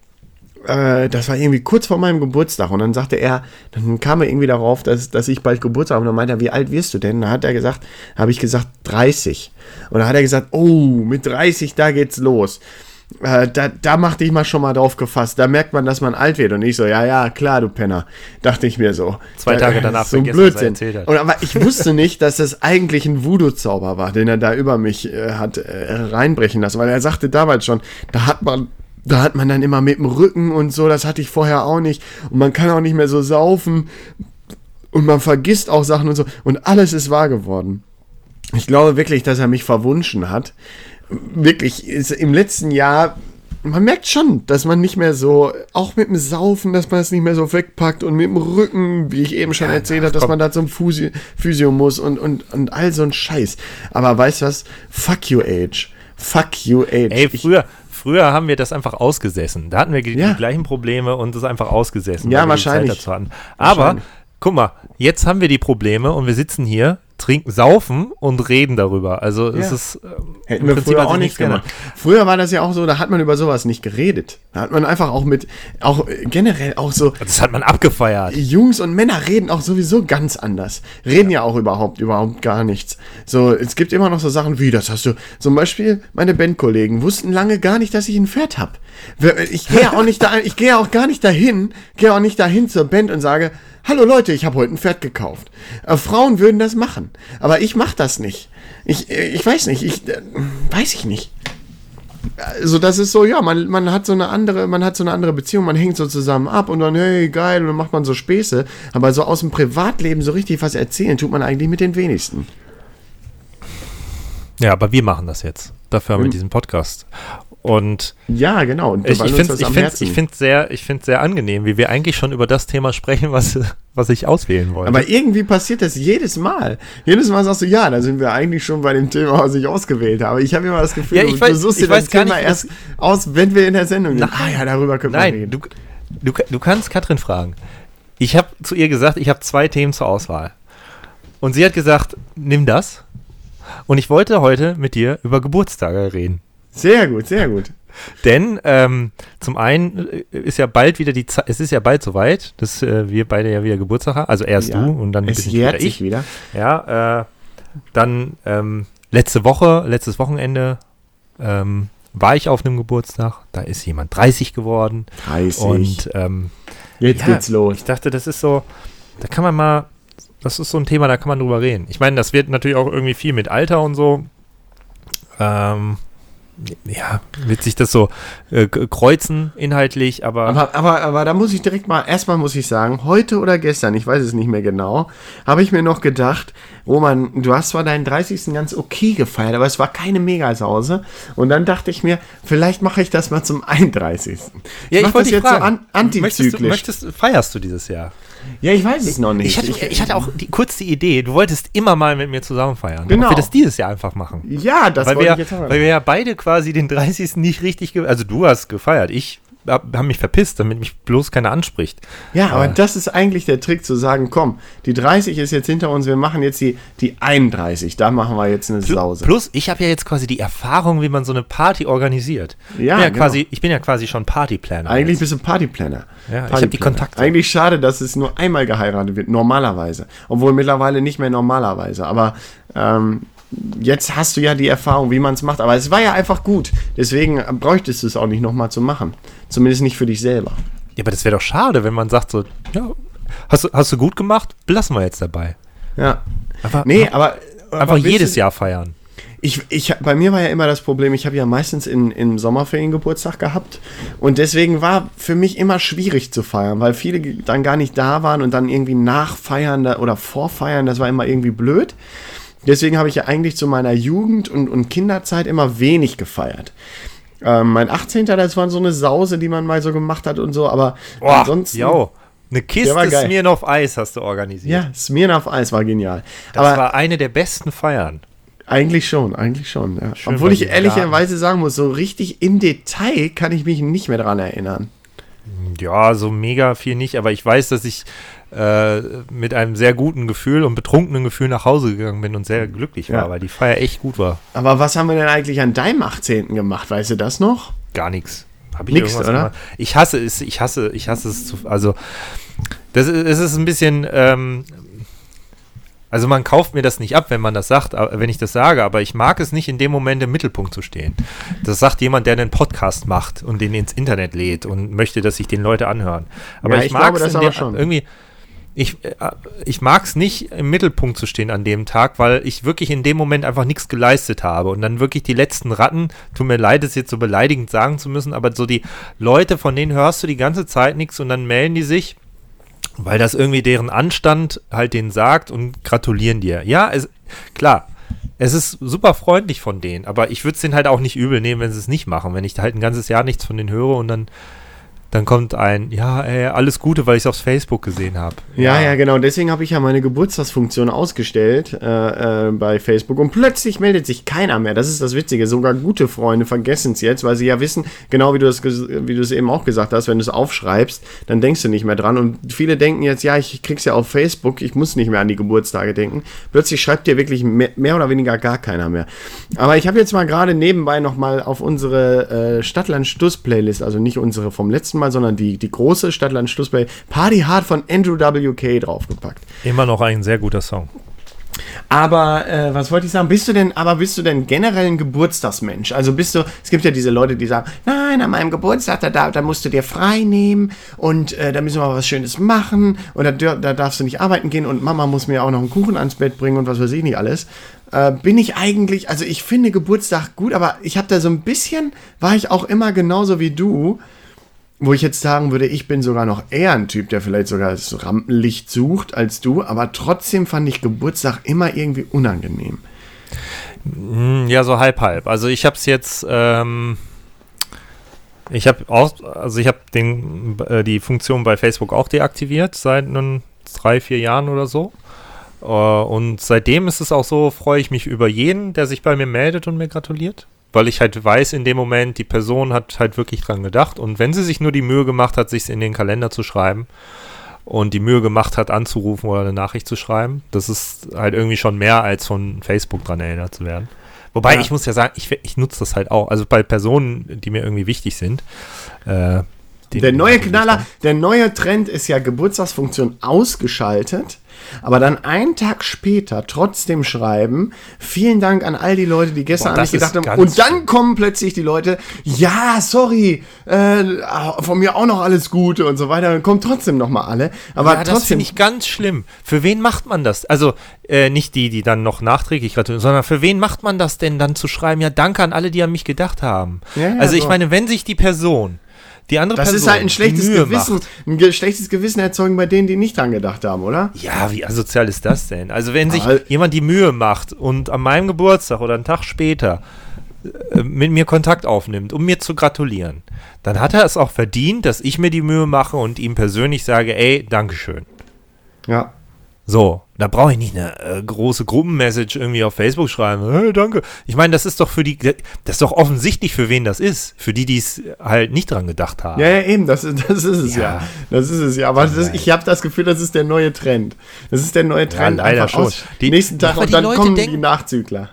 äh, das war irgendwie kurz vor meinem Geburtstag und dann sagte er, dann kam er irgendwie darauf, dass, dass ich bald Geburtstag habe und dann meinte er, wie alt wirst du denn? Da hat er gesagt, habe ich gesagt 30 und dann hat er gesagt, oh, mit 30, da geht's los. Äh, da, da mach dich mal schon mal drauf gefasst. Da merkt man, dass man alt wird. Und ich so, ja, ja, klar, du Penner. Dachte ich mir so. Zwei Tage danach so ein er Blödsinn. hat. Und aber ich wusste nicht, dass das eigentlich ein Voodoo-Zauber war, den er da über mich äh, hat äh, reinbrechen lassen. Weil er sagte damals schon, da hat man, da hat man dann immer mit dem Rücken und so, das hatte ich vorher auch nicht. Und man kann auch nicht mehr so saufen. Und man vergisst auch Sachen und so. Und alles ist wahr geworden. Ich glaube wirklich, dass er mich verwunschen hat. Wirklich, ist im letzten Jahr, man merkt schon, dass man nicht mehr so, auch mit dem Saufen, dass man es nicht mehr so wegpackt und mit dem Rücken, wie ich eben schon erzählt habe, dass man da zum Physio, Physio muss und, und, und all so ein Scheiß. Aber weißt du was? Fuck you, Age. Fuck you, Age. Ey, Ich- früher, haben wir das einfach ausgesessen. Da hatten wir die Ja. gleichen Probleme und das einfach ausgesessen. Ja, die wahrscheinlich. Aber, Wahrscheinlich. guck mal, jetzt haben wir die Probleme und wir sitzen hier, trinken, saufen und reden darüber. Also es Ja. ist ähm, Hätten im wir Prinzip früher auch sich nichts gemacht. Früher war das ja auch so, da hat man über sowas nicht geredet. Da hat man einfach auch mit, auch äh, generell auch so, Das hat man abgefeiert. Jungs und Männer reden auch sowieso ganz anders. Reden ja, auch überhaupt, überhaupt gar nichts. So, es gibt immer noch so Sachen wie, das hast du, zum Beispiel meine Bandkollegen wussten lange gar nicht, dass ich ein Pferd hab. Ich gehe ja auch nicht da, [LAUGHS] ich gehe auch gar nicht dahin, gehe auch nicht dahin zur Band und sage, hallo Leute, ich habe heute ein Pferd gekauft. Äh, Frauen würden das machen, aber ich mache das nicht. Ich, ich weiß nicht, ich, äh, weiß ich nicht. Also das ist so, ja, man, man hat so eine andere, man hat so eine andere Beziehung, man hängt so zusammen ab und dann, hey, geil, und dann macht man so Späße. Aber so aus dem Privatleben so richtig was erzählen, tut man eigentlich mit den wenigsten. Ja, aber wir machen das jetzt. Dafür haben wir Hm. diesen Podcast. Und Ja, genau. Und ich, ich finde das es ich find's sehr, ich sehr angenehm, wie wir eigentlich schon über das Thema sprechen, was, was ich auswählen wollte. Aber irgendwie passiert das jedes Mal. Jedes Mal sagst du, ja, da sind wir eigentlich schon bei dem Thema, was ich ausgewählt habe. Ich habe immer das Gefühl, Ja, du, ich weiß- du suchst ich dir das weiß gar Thema nicht, erst aus, wenn wir in der Sendung sind. Ah ja, darüber können wir Nein, reden. du, du, du kannst Katrin fragen. Ich habe zu ihr gesagt, ich habe zwei Themen zur Auswahl. Und sie hat gesagt, nimm das. Und ich wollte heute mit dir über Geburtstage reden. Sehr gut, sehr gut. Denn ähm, zum einen äh, ist ja bald wieder die Zeit, es ist ja bald soweit, dass äh, wir beide ja wieder Geburtstag haben. Also erst Ja, du und dann bin ich wieder ich. wieder. Ja, äh, dann ähm, letzte Woche, letztes Wochenende ähm, war ich auf einem Geburtstag. Da ist jemand 30 geworden. 30. Und ähm, Jetzt ja, geht's los. ich dachte, das ist so, da kann man mal, das ist so ein Thema, da kann man drüber reden. Ich meine, das wird natürlich auch irgendwie viel mit Alter und so. Ähm, ja, wird sich das so äh, kreuzen inhaltlich, aber, Aber, aber, aber da muss ich direkt mal, erstmal muss ich sagen, heute oder gestern, ich weiß es nicht mehr genau, habe ich mir noch gedacht, Roman, du hast zwar deinen 30. ganz okay gefeiert, aber es war keine Megasause. Und dann dachte ich mir, vielleicht mache ich das mal zum 31. ja, mach das jetzt so an, möchtest, du, antizyklisch. möchtest, feierst du dieses Jahr? Ja, ich weiß es noch nicht. Ich hatte, ich hatte auch die, kurz die Idee, du wolltest immer mal mit mir zusammen feiern. Genau. Ob wir das dieses Jahr einfach machen. ja, das weil wollte wir, ich jetzt haben. weil wir ja beide quasi den 30. nicht richtig, also du hast gefeiert, ich habe hab mich verpisst, damit mich bloß keiner anspricht. Ja, aber Äh. das ist eigentlich der Trick zu sagen, komm, die 30 ist jetzt hinter uns, wir machen jetzt die, die 31, da machen wir jetzt eine Pl- Sause. Plus, ich habe ja jetzt quasi die Erfahrung, wie man so eine Party organisiert. Ja, ich, bin ja genau. quasi, ich bin ja quasi schon Partyplaner. Eigentlich jetzt. bist du Partyplanner. Ja, ich hab die Kontakte. Eigentlich schade, dass es nur einmal geheiratet wird, normalerweise. Obwohl mittlerweile nicht mehr normalerweise. Aber ähm, jetzt hast du ja die Erfahrung, wie man es macht. Aber es war ja einfach gut. Deswegen bräuchtest du es auch nicht nochmal zu machen. Zumindest nicht für dich selber. ja, aber das wäre doch schade, wenn man sagt so, ja, hast du, hast du gut gemacht, belassen wir jetzt dabei. Ja. Aber Nee, aber. einfach aber jedes du- Jahr feiern. Ich, ich, bei mir war ja immer das Problem, ich habe ja meistens in, in Sommerferien Geburtstag gehabt und deswegen war für mich immer schwierig zu feiern, weil viele dann gar nicht da waren und dann irgendwie nachfeiern oder vorfeiern, das war immer irgendwie blöd. Deswegen habe ich ja eigentlich zu meiner Jugend und, und Kinderzeit immer wenig gefeiert. Ähm, mein 18. das war so eine Sause, die man mal so gemacht hat und so, aber ansonsten... jo, eine Kiste. Smirnoff Eis hast du organisiert. Ja, Smirnoff Eis war genial. das aber war eine der besten Feiern. Eigentlich schon, eigentlich schon. Ja. Schön Obwohl ich ehrlicherweise sagen muss, so richtig im Detail kann ich mich nicht mehr dran erinnern. Ja, so mega viel nicht, aber ich weiß, dass ich äh, mit einem sehr guten Gefühl und betrunkenen Gefühl nach Hause gegangen bin und sehr glücklich war, Ja. weil die Feier echt gut war. Aber was haben wir denn eigentlich an deinem 18. gemacht? Weißt du das noch? Gar nichts. Hab ich Nix, oder? gemacht? Ich hasse es, ich hasse, ich hasse es zu, also das ist, es ist ein bisschen, ähm, also man kauft mir das nicht ab, wenn man das sagt, wenn ich das sage, aber ich mag es nicht in dem Moment im Mittelpunkt zu stehen. Das sagt jemand, der einen Podcast macht und den ins Internet lädt und möchte, dass sich den Leute anhören. Aber Ja, ich, ich mag glaube es das in schon. irgendwie, ich, äh, ich mag es nicht im Mittelpunkt zu stehen an dem Tag, weil ich wirklich in dem Moment einfach nichts geleistet habe und dann wirklich die letzten Ratten, tut mir leid, es jetzt so beleidigend sagen zu müssen, aber so die Leute, von denen hörst du die ganze Zeit nichts und dann melden die sich, weil das irgendwie deren Anstand halt denen sagt und gratulieren dir. Ja, es, klar. Es ist super freundlich von denen, aber ich würde es denen halt auch nicht übel nehmen, wenn sie es nicht machen. Wenn ich halt ein ganzes Jahr nichts von denen höre und dann, dann kommt ein, ja, ey, alles Gute, weil ich es auf Facebook gesehen habe. Ja, ja, genau. Deswegen habe ich ja meine Geburtstagsfunktion ausgestellt äh, äh, bei Facebook und plötzlich meldet sich keiner mehr. Das ist das Witzige. Sogar gute Freunde vergessen es jetzt, weil sie ja wissen, genau wie du es ges- wie du es eben auch gesagt hast, wenn du es aufschreibst, dann denkst du nicht mehr dran. Und viele denken jetzt, ja, ich krieg's ja auf Facebook, ich muss nicht mehr an die Geburtstage denken. Plötzlich schreibt dir wirklich mehr, mehr oder weniger gar keiner mehr. Aber ich habe jetzt mal gerade nebenbei nochmal auf unsere äh, Stadtland-Stuss-Playlist, also nicht unsere vom letzten Mal, sondern die, die große Stadtland-Stuss-Play Party Hard von Andrew WK draufgepackt. Immer noch ein sehr guter Song. Aber äh, was wollte ich sagen? Bist du denn, aber bist du denn generell ein Geburtstagsmensch? Also bist du, es gibt ja diese Leute, die sagen, nein, an meinem Geburtstag, da, da, da musst du dir frei nehmen und äh, da müssen wir mal was Schönes machen und da, da darfst du nicht arbeiten gehen und Mama muss mir auch noch einen Kuchen ans Bett bringen und was weiß ich nicht alles. Äh, bin ich eigentlich, also ich finde Geburtstag gut, aber ich habe da so ein bisschen, war ich auch immer genauso wie du, wo ich jetzt sagen würde, ich bin sogar noch eher ein Typ, der vielleicht sogar das Rampenlicht sucht als du, aber trotzdem fand ich Geburtstag immer irgendwie unangenehm. Hm, Ja, so halb halb. Also ich habe es jetzt, ähm, ich habe auch, also ich habe den äh, die Funktion bei Facebook auch deaktiviert seit nun drei vier Jahren oder so. Äh, und seitdem ist es auch so, freue ich mich über jeden, der sich bei mir meldet und mir gratuliert. Weil ich halt weiß, in dem Moment, die Person hat halt wirklich dran gedacht. Und wenn sie sich nur die Mühe gemacht hat, sich in den Kalender zu schreiben und die Mühe gemacht hat, anzurufen oder eine Nachricht zu schreiben, das ist halt irgendwie schon mehr als von Facebook dran erinnert zu werden. Wobei Ja. ich muss ja sagen, ich, ich nutze das halt auch. Also bei Personen, die mir irgendwie wichtig sind. Äh, Der neue Knaller, der neue Trend ist ja Geburtstagsfunktion ausgeschaltet, aber dann einen Tag später trotzdem schreiben, vielen Dank an all die Leute, die gestern Boah, an mich das gedacht haben. Und dann kommen plötzlich die Leute, ja, sorry, äh, von mir auch noch alles Gute und so weiter. Dann kommen trotzdem noch mal alle. Aber ja, das trotzdem, finde ich ganz schlimm. Für wen macht man das? Also äh, nicht die, die dann noch nachträglich gratulieren, sondern für wen macht man das denn dann zu schreiben? Ja, danke an alle, die an mich gedacht haben. Ja, ja, also ich so. meine, wenn sich die Person, die andere das Person, ist halt ein schlechtes Gewissen, Macht, ein schlechtes Gewissen erzeugen bei denen, die nicht dran gedacht haben, oder? ja, wie asozial ist das denn? Also wenn sich Ja. jemand die Mühe macht und an meinem Geburtstag oder einen Tag später äh, mit mir Kontakt aufnimmt, um mir zu gratulieren, dann hat er es auch verdient, dass ich mir die Mühe mache und ihm persönlich sage, ey, Dankeschön. Ja. So, da brauche ich nicht eine äh, große Gruppenmessage irgendwie auf Facebook schreiben. Hey, danke. Ich meine, das ist doch für die, das ist doch offensichtlich, für wen das ist. Für die, die es halt nicht dran gedacht haben. Ja, ja, eben, das, ist- das ist es ja. Ja. Das ist es ja. Aber das, ich habe das Gefühl, das ist der neue Trend. Das ist der neue Trend. leider einfach schon. Aus, Die- nächsten Tag und die dann Leute kommen die denken- Nachzügler.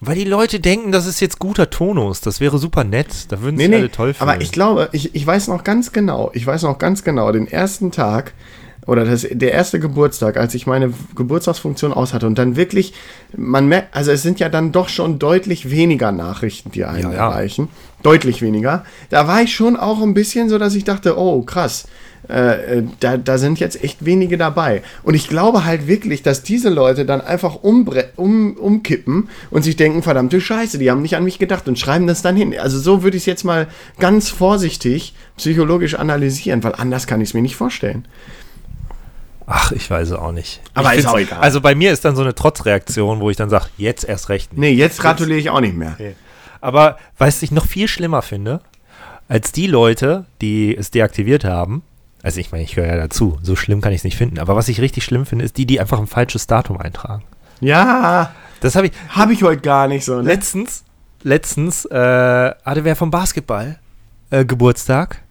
Weil die Leute denken, das ist jetzt guter Tonus. Das wäre super nett. Da würden Nee, sich nee, alle toll finden. aber ich glaube, ich, ich weiß noch ganz genau, ich weiß noch ganz genau, den ersten Tag oder das, der erste Geburtstag, als ich meine Geburtstagsfunktion aus hatte und dann wirklich, man merkt, also es sind ja dann doch schon deutlich weniger Nachrichten, die einen Ja, ja. erreichen. Deutlich weniger. Da war ich schon auch ein bisschen so, dass ich dachte, oh krass, äh, äh, da, da sind jetzt echt wenige dabei. Und ich glaube halt wirklich, dass diese Leute dann einfach umbre um, umkippen und sich denken, verdammte Scheiße, die haben nicht an mich gedacht und schreiben das dann hin. Also so würde ich es jetzt mal ganz vorsichtig psychologisch analysieren, weil anders kann ich es mir nicht vorstellen. Ach, ich weiß es auch nicht. Aber ich ist auch egal. Also bei mir ist dann so eine Trotzreaktion, wo ich dann sage, jetzt erst recht nicht. Nee, jetzt gratuliere ich auch nicht mehr. Aber was ich noch viel schlimmer finde, als die Leute, die es deaktiviert haben, also ich meine, ich höre ja dazu, so schlimm kann ich es nicht finden, aber was ich richtig schlimm finde, ist die, die einfach ein falsches Datum eintragen. Ja, Das habe ich habe ich heute gar nicht so. Ne? letztens, letztens äh, hatte wer vom Basketball äh, Geburtstag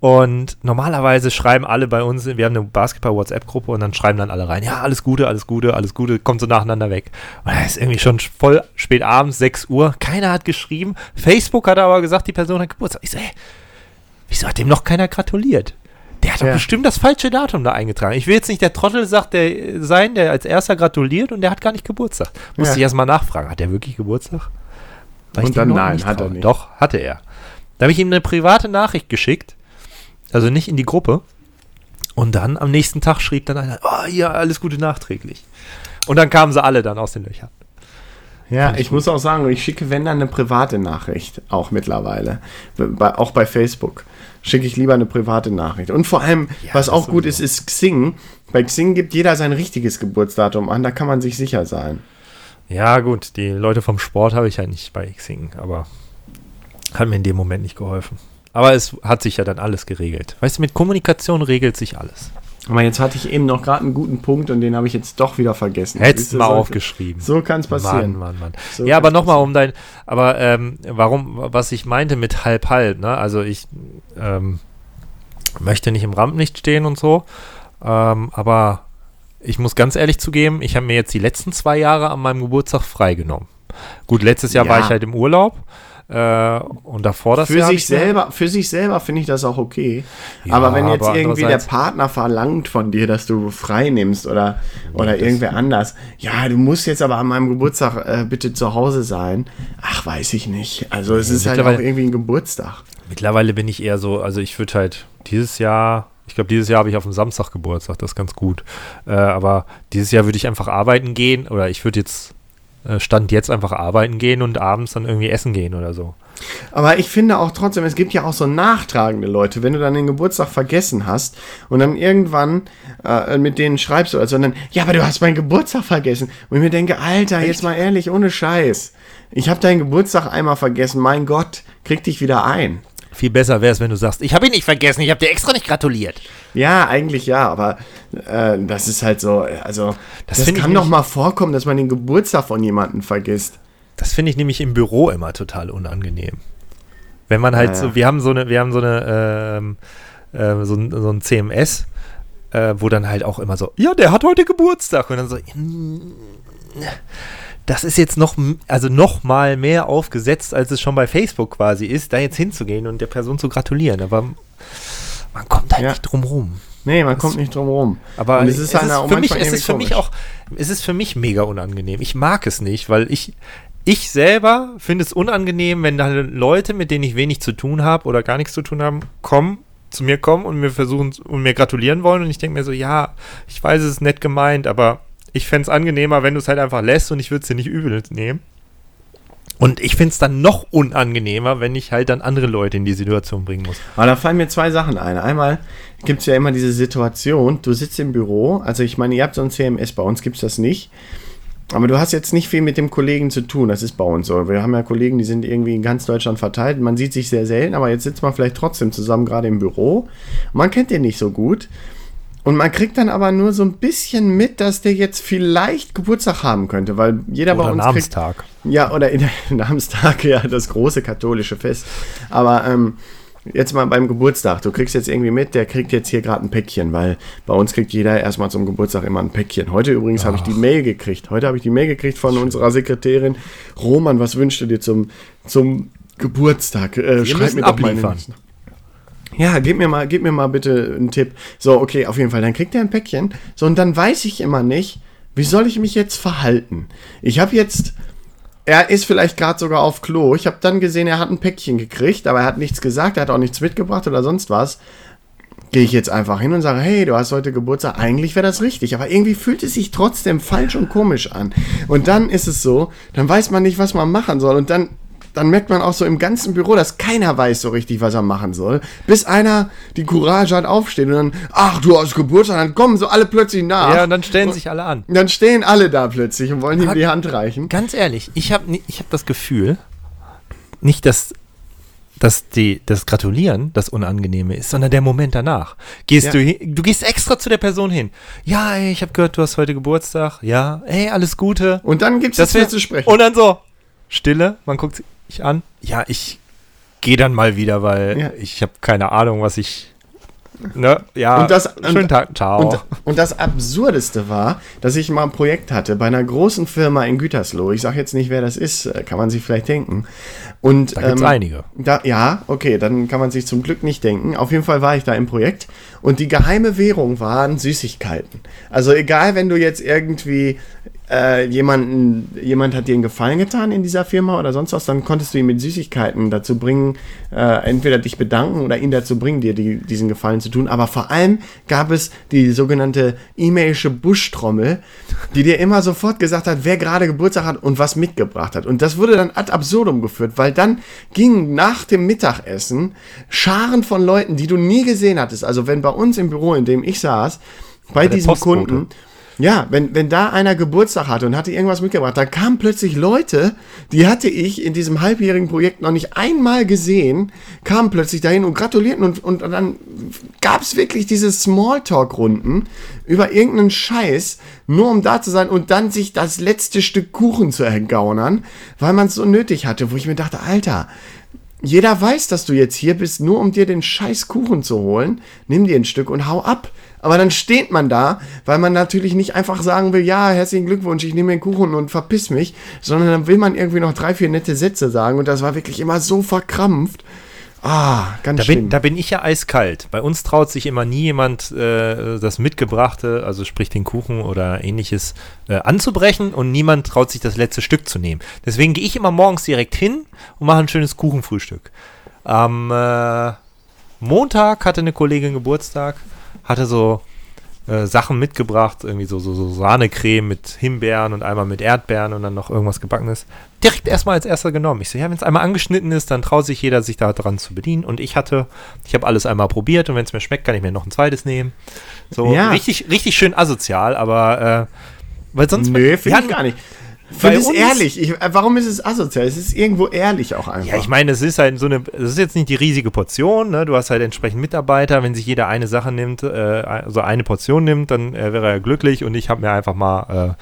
und normalerweise schreiben alle bei uns, wir haben eine Basketball-WhatsApp-Gruppe und dann schreiben dann alle rein, ja, alles Gute, alles Gute, alles Gute, kommt so nacheinander weg. Und da ist irgendwie schon voll spät abends, 6 Uhr, keiner hat geschrieben. Facebook hat aber gesagt, die Person hat Geburtstag. Ich so, hä, wieso hat dem noch keiner gratuliert? Der hat doch Ja. bestimmt das falsche Datum da eingetragen. Ich will jetzt nicht der Trottel sagt, der, sein, der als erster gratuliert und der hat gar nicht Geburtstag. Musste Ja. ich erstmal nachfragen, hat der wirklich Geburtstag? Weil Und dann nein, hat er nicht. Doch, hatte er. Da habe ich ihm eine private Nachricht geschickt, also nicht in die Gruppe. Und dann am nächsten Tag schrieb dann einer, oh ja, alles Gute nachträglich. Und dann kamen sie alle dann aus den Löchern. Ja, ich muss auch sagen, ich schicke, wenn dann eine private Nachricht, auch mittlerweile. Bei, auch bei Facebook schicke ich lieber eine private Nachricht. Und vor allem, Ja, was auch gut ist, ist Xing. Bei Xing gibt jeder sein richtiges Geburtsdatum an, da kann man sich sicher sein. Ja, gut, die Leute vom Sport habe ich ja nicht bei Xing, aber hat mir in dem Moment nicht geholfen. Aber es hat sich ja dann alles geregelt. Weißt du, mit Kommunikation regelt sich alles. Aber jetzt hatte ich eben noch gerade einen guten Punkt und den habe ich jetzt doch wieder vergessen. Hättest du, mal aufgeschrieben. So kann es passieren. Mann, Mann, Mann. So ja, aber nochmal um dein, aber ähm, warum, was ich meinte mit halb halb, ne? Also ich ähm, möchte nicht im Rampenlicht stehen und so, ähm, aber ich muss ganz ehrlich zugeben, ich habe mir jetzt die letzten zwei Jahre an meinem Geburtstag freigenommen. Gut, letztes Jahr Ja. war ich halt im Urlaub äh, und davor das Für Jahr. sich selber, für sich selber finde ich das auch okay. Ja, aber wenn jetzt aber irgendwie der Partner verlangt von dir, dass du frei nimmst oder, oder das- irgendwer anders, ja, du musst jetzt aber an meinem Geburtstag äh, bitte zu Hause sein. Ach, weiß ich nicht. Also es ist halt auch irgendwie ein Geburtstag. Mittlerweile bin ich eher so, also ich würde halt dieses Jahr, ich glaube, dieses Jahr habe ich auf dem Samstag Geburtstag, das ist ganz gut. Äh, aber dieses Jahr würde ich einfach arbeiten gehen oder ich würde jetzt, Stand jetzt einfach arbeiten gehen und abends dann irgendwie essen gehen oder so. Aber ich finde auch trotzdem, es gibt ja auch so nachtragende Leute, wenn du dann den Geburtstag vergessen hast und dann irgendwann äh, mit denen schreibst oder so, und dann, ja, aber du hast meinen Geburtstag vergessen. Und ich mir denke, Alter, jetzt mal ehrlich, ohne Scheiß. Ich habe deinen Geburtstag einmal vergessen, mein Gott, krieg dich wieder ein. Viel besser wäre es, wenn du sagst, ich habe ihn nicht vergessen, ich habe dir extra nicht gratuliert. Ja, eigentlich ja, aber äh, das ist halt so, also Das das, kann doch mal vorkommen, dass man den Geburtstag von jemandem vergisst. Das finde ich nämlich im Büro immer total unangenehm. Wenn man halt Ja, ja. so, wir haben so eine, wir haben so eine, ähm, äh, so, ein, so ein CMS, äh, wo dann halt auch immer so, ja, der hat heute Geburtstag. Und dann so, mm, das ist jetzt noch, also noch mal mehr aufgesetzt, als es schon bei Facebook quasi ist, da jetzt hinzugehen und der Person zu gratulieren. Aber man kommt halt Ja. nicht drum rum. Nee, man kommt nicht drum rum. Aber Und es ist, einer auch für mich, es ist für mich auch, es ist für mich mega unangenehm. Ich mag es nicht, weil ich, ich selber finde es unangenehm, wenn da Leute, mit denen ich wenig zu tun habe oder gar nichts zu tun haben, kommen, zu mir kommen und mir versuchen und mir gratulieren wollen. Und ich denke mir so, ja, ich weiß, es ist nett gemeint, aber ich fände es angenehmer, wenn du es halt einfach lässt und ich würde es dir nicht übel nehmen. Und ich finde es dann noch unangenehmer, wenn ich halt dann andere Leute in die Situation bringen muss. Aber da fallen mir zwei Sachen ein. Einmal gibt es ja immer diese Situation, du sitzt im Büro, also ich meine, ihr habt so ein CMS, bei uns gibt es das nicht. Aber du hast jetzt nicht viel mit dem Kollegen zu tun, das ist bei uns so. Wir haben ja Kollegen, die sind irgendwie in ganz Deutschland verteilt. Man sieht sich sehr selten, aber jetzt sitzt man vielleicht trotzdem zusammen gerade im Büro. Man kennt den nicht so gut. Und man kriegt dann aber nur so ein bisschen mit, dass der jetzt vielleicht Geburtstag haben könnte, weil jeder bei Oder uns kriegt, Namenstag. ja, oder in der [LAUGHS] Namenstag, ja, das große katholische Fest. Aber ähm, jetzt mal beim Geburtstag. Du kriegst jetzt irgendwie mit, der kriegt jetzt hier gerade ein Päckchen, weil bei uns kriegt jeder erstmal zum Geburtstag immer ein Päckchen. Heute übrigens habe ich die Mail gekriegt. Heute habe ich die Mail gekriegt von unserer Sekretärin. Roman, was wünschst du dir zum, zum Geburtstag? Äh, schreib mir doch mal abliefern. eine- ja, gib mir mal, gib mir mal bitte einen Tipp. So, okay, auf jeden Fall. Dann kriegt er ein Päckchen. So, und dann weiß ich immer nicht, wie soll ich mich jetzt verhalten? Ich habe jetzt, er ist vielleicht gerade sogar auf Klo. Ich habe dann gesehen, er hat ein Päckchen gekriegt, aber er hat nichts gesagt, er hat auch nichts mitgebracht oder sonst was. Gehe ich jetzt einfach hin und sage, hey, du hast heute Geburtstag. Eigentlich wäre das richtig, aber irgendwie fühlt es sich trotzdem falsch und komisch an. Und dann ist es so, dann weiß man nicht, was man machen soll. Und dann, dann merkt man auch so im ganzen Büro, dass keiner weiß so richtig, was er machen soll. Bis einer die Courage hat, aufsteht und dann, ach, du hast Geburtstag, dann kommen so alle plötzlich nach. Ja, und dann stellen sich alle an. Und dann stehen alle da plötzlich und wollen ihm die Hand reichen. Ganz ehrlich, ich habe ich hab das Gefühl, nicht, dass, dass die, das Gratulieren das Unangenehme ist, sondern der Moment danach. Gehst Ja. du, hin, du gehst extra zu der Person hin. Ja, ey, ich habe gehört, du hast heute Geburtstag. Ja, ey, alles Gute. Und dann gibt es Das nichts mehr zu sprechen. Und dann so, Stille, man guckt sich an. Ja, ich gehe dann mal wieder, weil Ja. ich habe keine Ahnung, was ich. Ne? Ja, Und das- schönen und- Tag, ciao. Und, und das Absurdeste war, dass ich mal ein Projekt hatte bei einer großen Firma in Gütersloh. Ich sage jetzt nicht, wer das ist, äh, kann man sich vielleicht denken. Und, da gibt's ähm, einige. Da, ja, okay, dann kann man sich zum Glück nicht denken. Auf jeden Fall war ich da im Projekt und die geheime Währung waren Süßigkeiten. Also egal, wenn du jetzt irgendwie äh, jemanden, jemand hat dir einen Gefallen getan in dieser Firma oder sonst was, dann konntest du ihn mit Süßigkeiten dazu bringen, äh, entweder dich bedanken oder ihn dazu bringen, dir die, diesen Gefallen zu tun. Aber vor allem gab es die sogenannte e-mailische Buschtrommel, die dir immer sofort gesagt hat, wer gerade Geburtstag hat und was mitgebracht hat. Und das wurde dann ad absurdum geführt, weil dann gingen nach dem Mittagessen Scharen von Leuten, die du nie gesehen hattest. Also wenn bei uns im Büro, in dem ich saß, bei, der diesem Postbote. Kunden, ja, wenn, wenn da einer Geburtstag hatte und hatte irgendwas mitgebracht, da kamen plötzlich Leute, die hatte ich in diesem halbjährigen Projekt noch nicht einmal gesehen, kamen plötzlich dahin und gratulierten und, und dann gab es wirklich diese Smalltalk-Runden über irgendeinen Scheiß, nur um da zu sein und dann sich das letzte Stück Kuchen zu ergaunern, weil man es so nötig hatte, wo ich mir dachte, Alter, jeder weiß, dass du jetzt hier bist, nur um dir den scheiß Kuchen zu holen. Nimm dir ein Stück und hau ab. Aber dann steht man da, weil man natürlich nicht einfach sagen will, ja, herzlichen Glückwunsch, ich nehme den Kuchen und verpiss mich, sondern dann will man irgendwie noch drei, vier nette Sätze sagen und das war wirklich immer so verkrampft. Ah, ganz Da schlimm. bin, da bin ich ja eiskalt. Bei uns traut sich immer nie jemand, äh, das Mitgebrachte, also sprich den Kuchen oder ähnliches, äh, anzubrechen und niemand traut sich das letzte Stück zu nehmen. Deswegen gehe ich immer morgens direkt hin und mache ein schönes Kuchenfrühstück. Am äh, Montag hatte eine Kollegin Geburtstag, hatte so äh, Sachen mitgebracht, irgendwie so, so, so Sahnecreme mit Himbeeren und einmal mit Erdbeeren und dann noch irgendwas gebackenes. Direkt erstmal als erster genommen. Ich so, ja, wenn es einmal angeschnitten ist, dann traut sich jeder, sich da dran zu bedienen. Und ich hatte, ich habe alles einmal probiert und wenn es mir schmeckt, kann ich mir noch ein zweites nehmen. So Ja. richtig, richtig schön asozial, aber äh, weil sonst. Nö, finde ich gar nicht. Finde es ehrlich. Ich, äh, warum ist es asozial? Es ist irgendwo ehrlich auch einfach. Ja, ich meine, es ist halt so eine, es ist jetzt nicht die riesige Portion, ne? Du hast halt entsprechend Mitarbeiter, wenn sich jeder eine Sache nimmt, äh, also eine Portion nimmt, dann äh, wäre er glücklich und ich habe mir einfach mal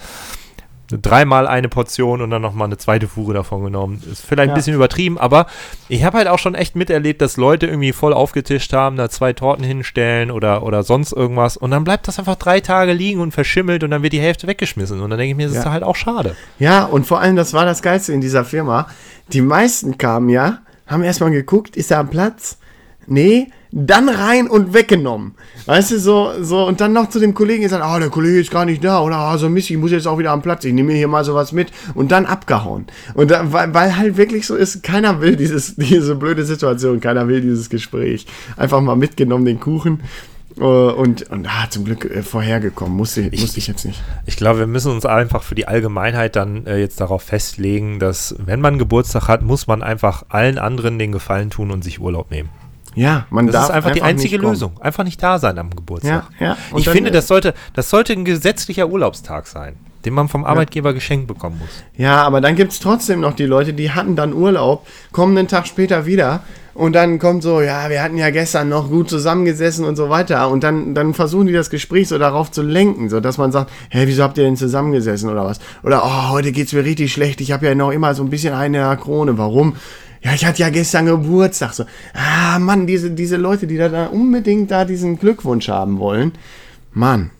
dreimal eine Portion und dann nochmal eine zweite Fuhre davon genommen. Ist vielleicht Ja. ein bisschen übertrieben, aber ich habe halt auch schon echt miterlebt, dass Leute irgendwie voll aufgetischt haben, da zwei Torten hinstellen oder, oder sonst irgendwas und dann bleibt das einfach drei Tage liegen und verschimmelt und dann wird die Hälfte weggeschmissen und dann denke ich mir, das Ja. ist halt auch schade. Ja, und vor allem, das war das Geilste in dieser Firma. Die meisten kamen ja, haben erstmal geguckt, ist er am Platz? Nee, dann rein und weggenommen. Weißt du, so, so, und dann noch zu dem Kollegen gesagt, ah, der Kollege ist gar nicht da, oder ah, so Mist, ich muss jetzt auch wieder am Platz, ich nehme mir hier mal sowas mit und dann abgehauen. Und dann, weil, weil halt wirklich so ist, keiner will dieses, [LAUGHS] diese blöde Situation, keiner will dieses Gespräch. Einfach mal mitgenommen, den Kuchen. äh, Und, und ah, zum Glück äh, vorhergekommen, musste, musste ich jetzt nicht. Ich glaube, wir müssen uns einfach für die Allgemeinheit dann äh, jetzt darauf festlegen, dass wenn man Geburtstag hat, muss man einfach allen anderen den Gefallen tun und sich Urlaub nehmen. Ja, man Das darf ist einfach die einzige. Lösung. Einfach nicht da sein am Geburtstag. Ja, ja. Und Ich finde, das sollte, das sollte ein gesetzlicher Urlaubstag sein, den man vom Arbeitgeber geschenkt bekommen muss. Ja, aber dann gibt es trotzdem noch die Leute, die hatten dann Urlaub, kommen einen Tag später wieder und dann kommt so, ja, wir hatten ja gestern noch gut zusammengesessen und so weiter. Und dann, dann versuchen die das Gespräch so darauf zu lenken, so dass man sagt, hä, wieso habt ihr denn zusammengesessen oder was? Oder, oh, heute geht's mir richtig schlecht, ich habe ja noch immer so ein bisschen eine Krone. Warum? Ja, ich hatte ja gestern Geburtstag. So, ah, Mann, diese, diese Leute, die da, da unbedingt da diesen Glückwunsch haben wollen. Mann.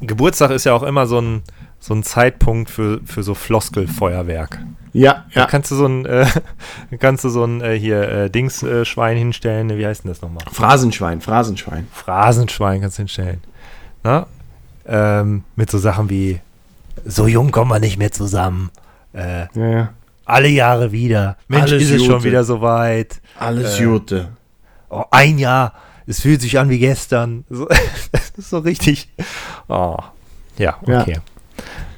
Geburtstag ist ja auch immer so ein, so ein Zeitpunkt für, für so Floskelfeuerwerk. Ja, Da ja. kannst du so ein, äh, [LAUGHS] kannst du so ein äh, hier äh, Dingsschwein äh, hinstellen. Wie heißt denn das nochmal? Phrasenschwein, Phrasenschwein. Phrasenschwein kannst du hinstellen. Na? Ähm, mit so Sachen wie so jung kommen wir nicht mehr zusammen. Äh, Ja, ja. Alle Jahre wieder. Mensch, Alles ist es schon wieder soweit. Alles Äh, Gute. Oh, ein Jahr. Es fühlt sich an wie gestern. [LAUGHS] So, das ist so richtig. Oh. Ja, Ja. okay.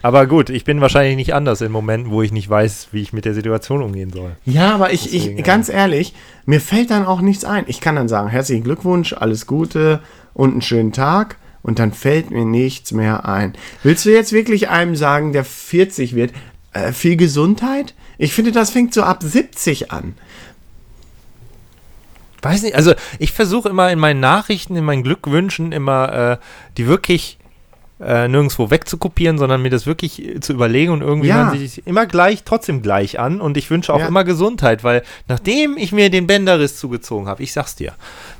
Aber gut, ich bin wahrscheinlich nicht anders in Momenten, wo ich nicht weiß, wie ich mit der Situation umgehen soll. Ja, aber ich, Deswegen, ich ganz ehrlich, mir fällt dann auch nichts ein. Ich kann dann sagen, herzlichen Glückwunsch, alles Gute und einen schönen Tag. Und dann fällt mir nichts mehr ein. Willst du jetzt wirklich einem sagen, der 40 wird, äh, viel Gesundheit? Ich finde, das fängt so ab 70 an. Weiß nicht, also ich versuche immer in meinen Nachrichten, in meinen Glückwünschen immer äh, die wirklich äh, nirgendwo wegzukopieren, sondern mir das wirklich äh, zu überlegen und irgendwie Ja. man sich immer gleich, trotzdem gleich an und ich wünsche auch Ja. immer Gesundheit, weil nachdem ich mir den Bänderriss zugezogen habe, ich sag's dir,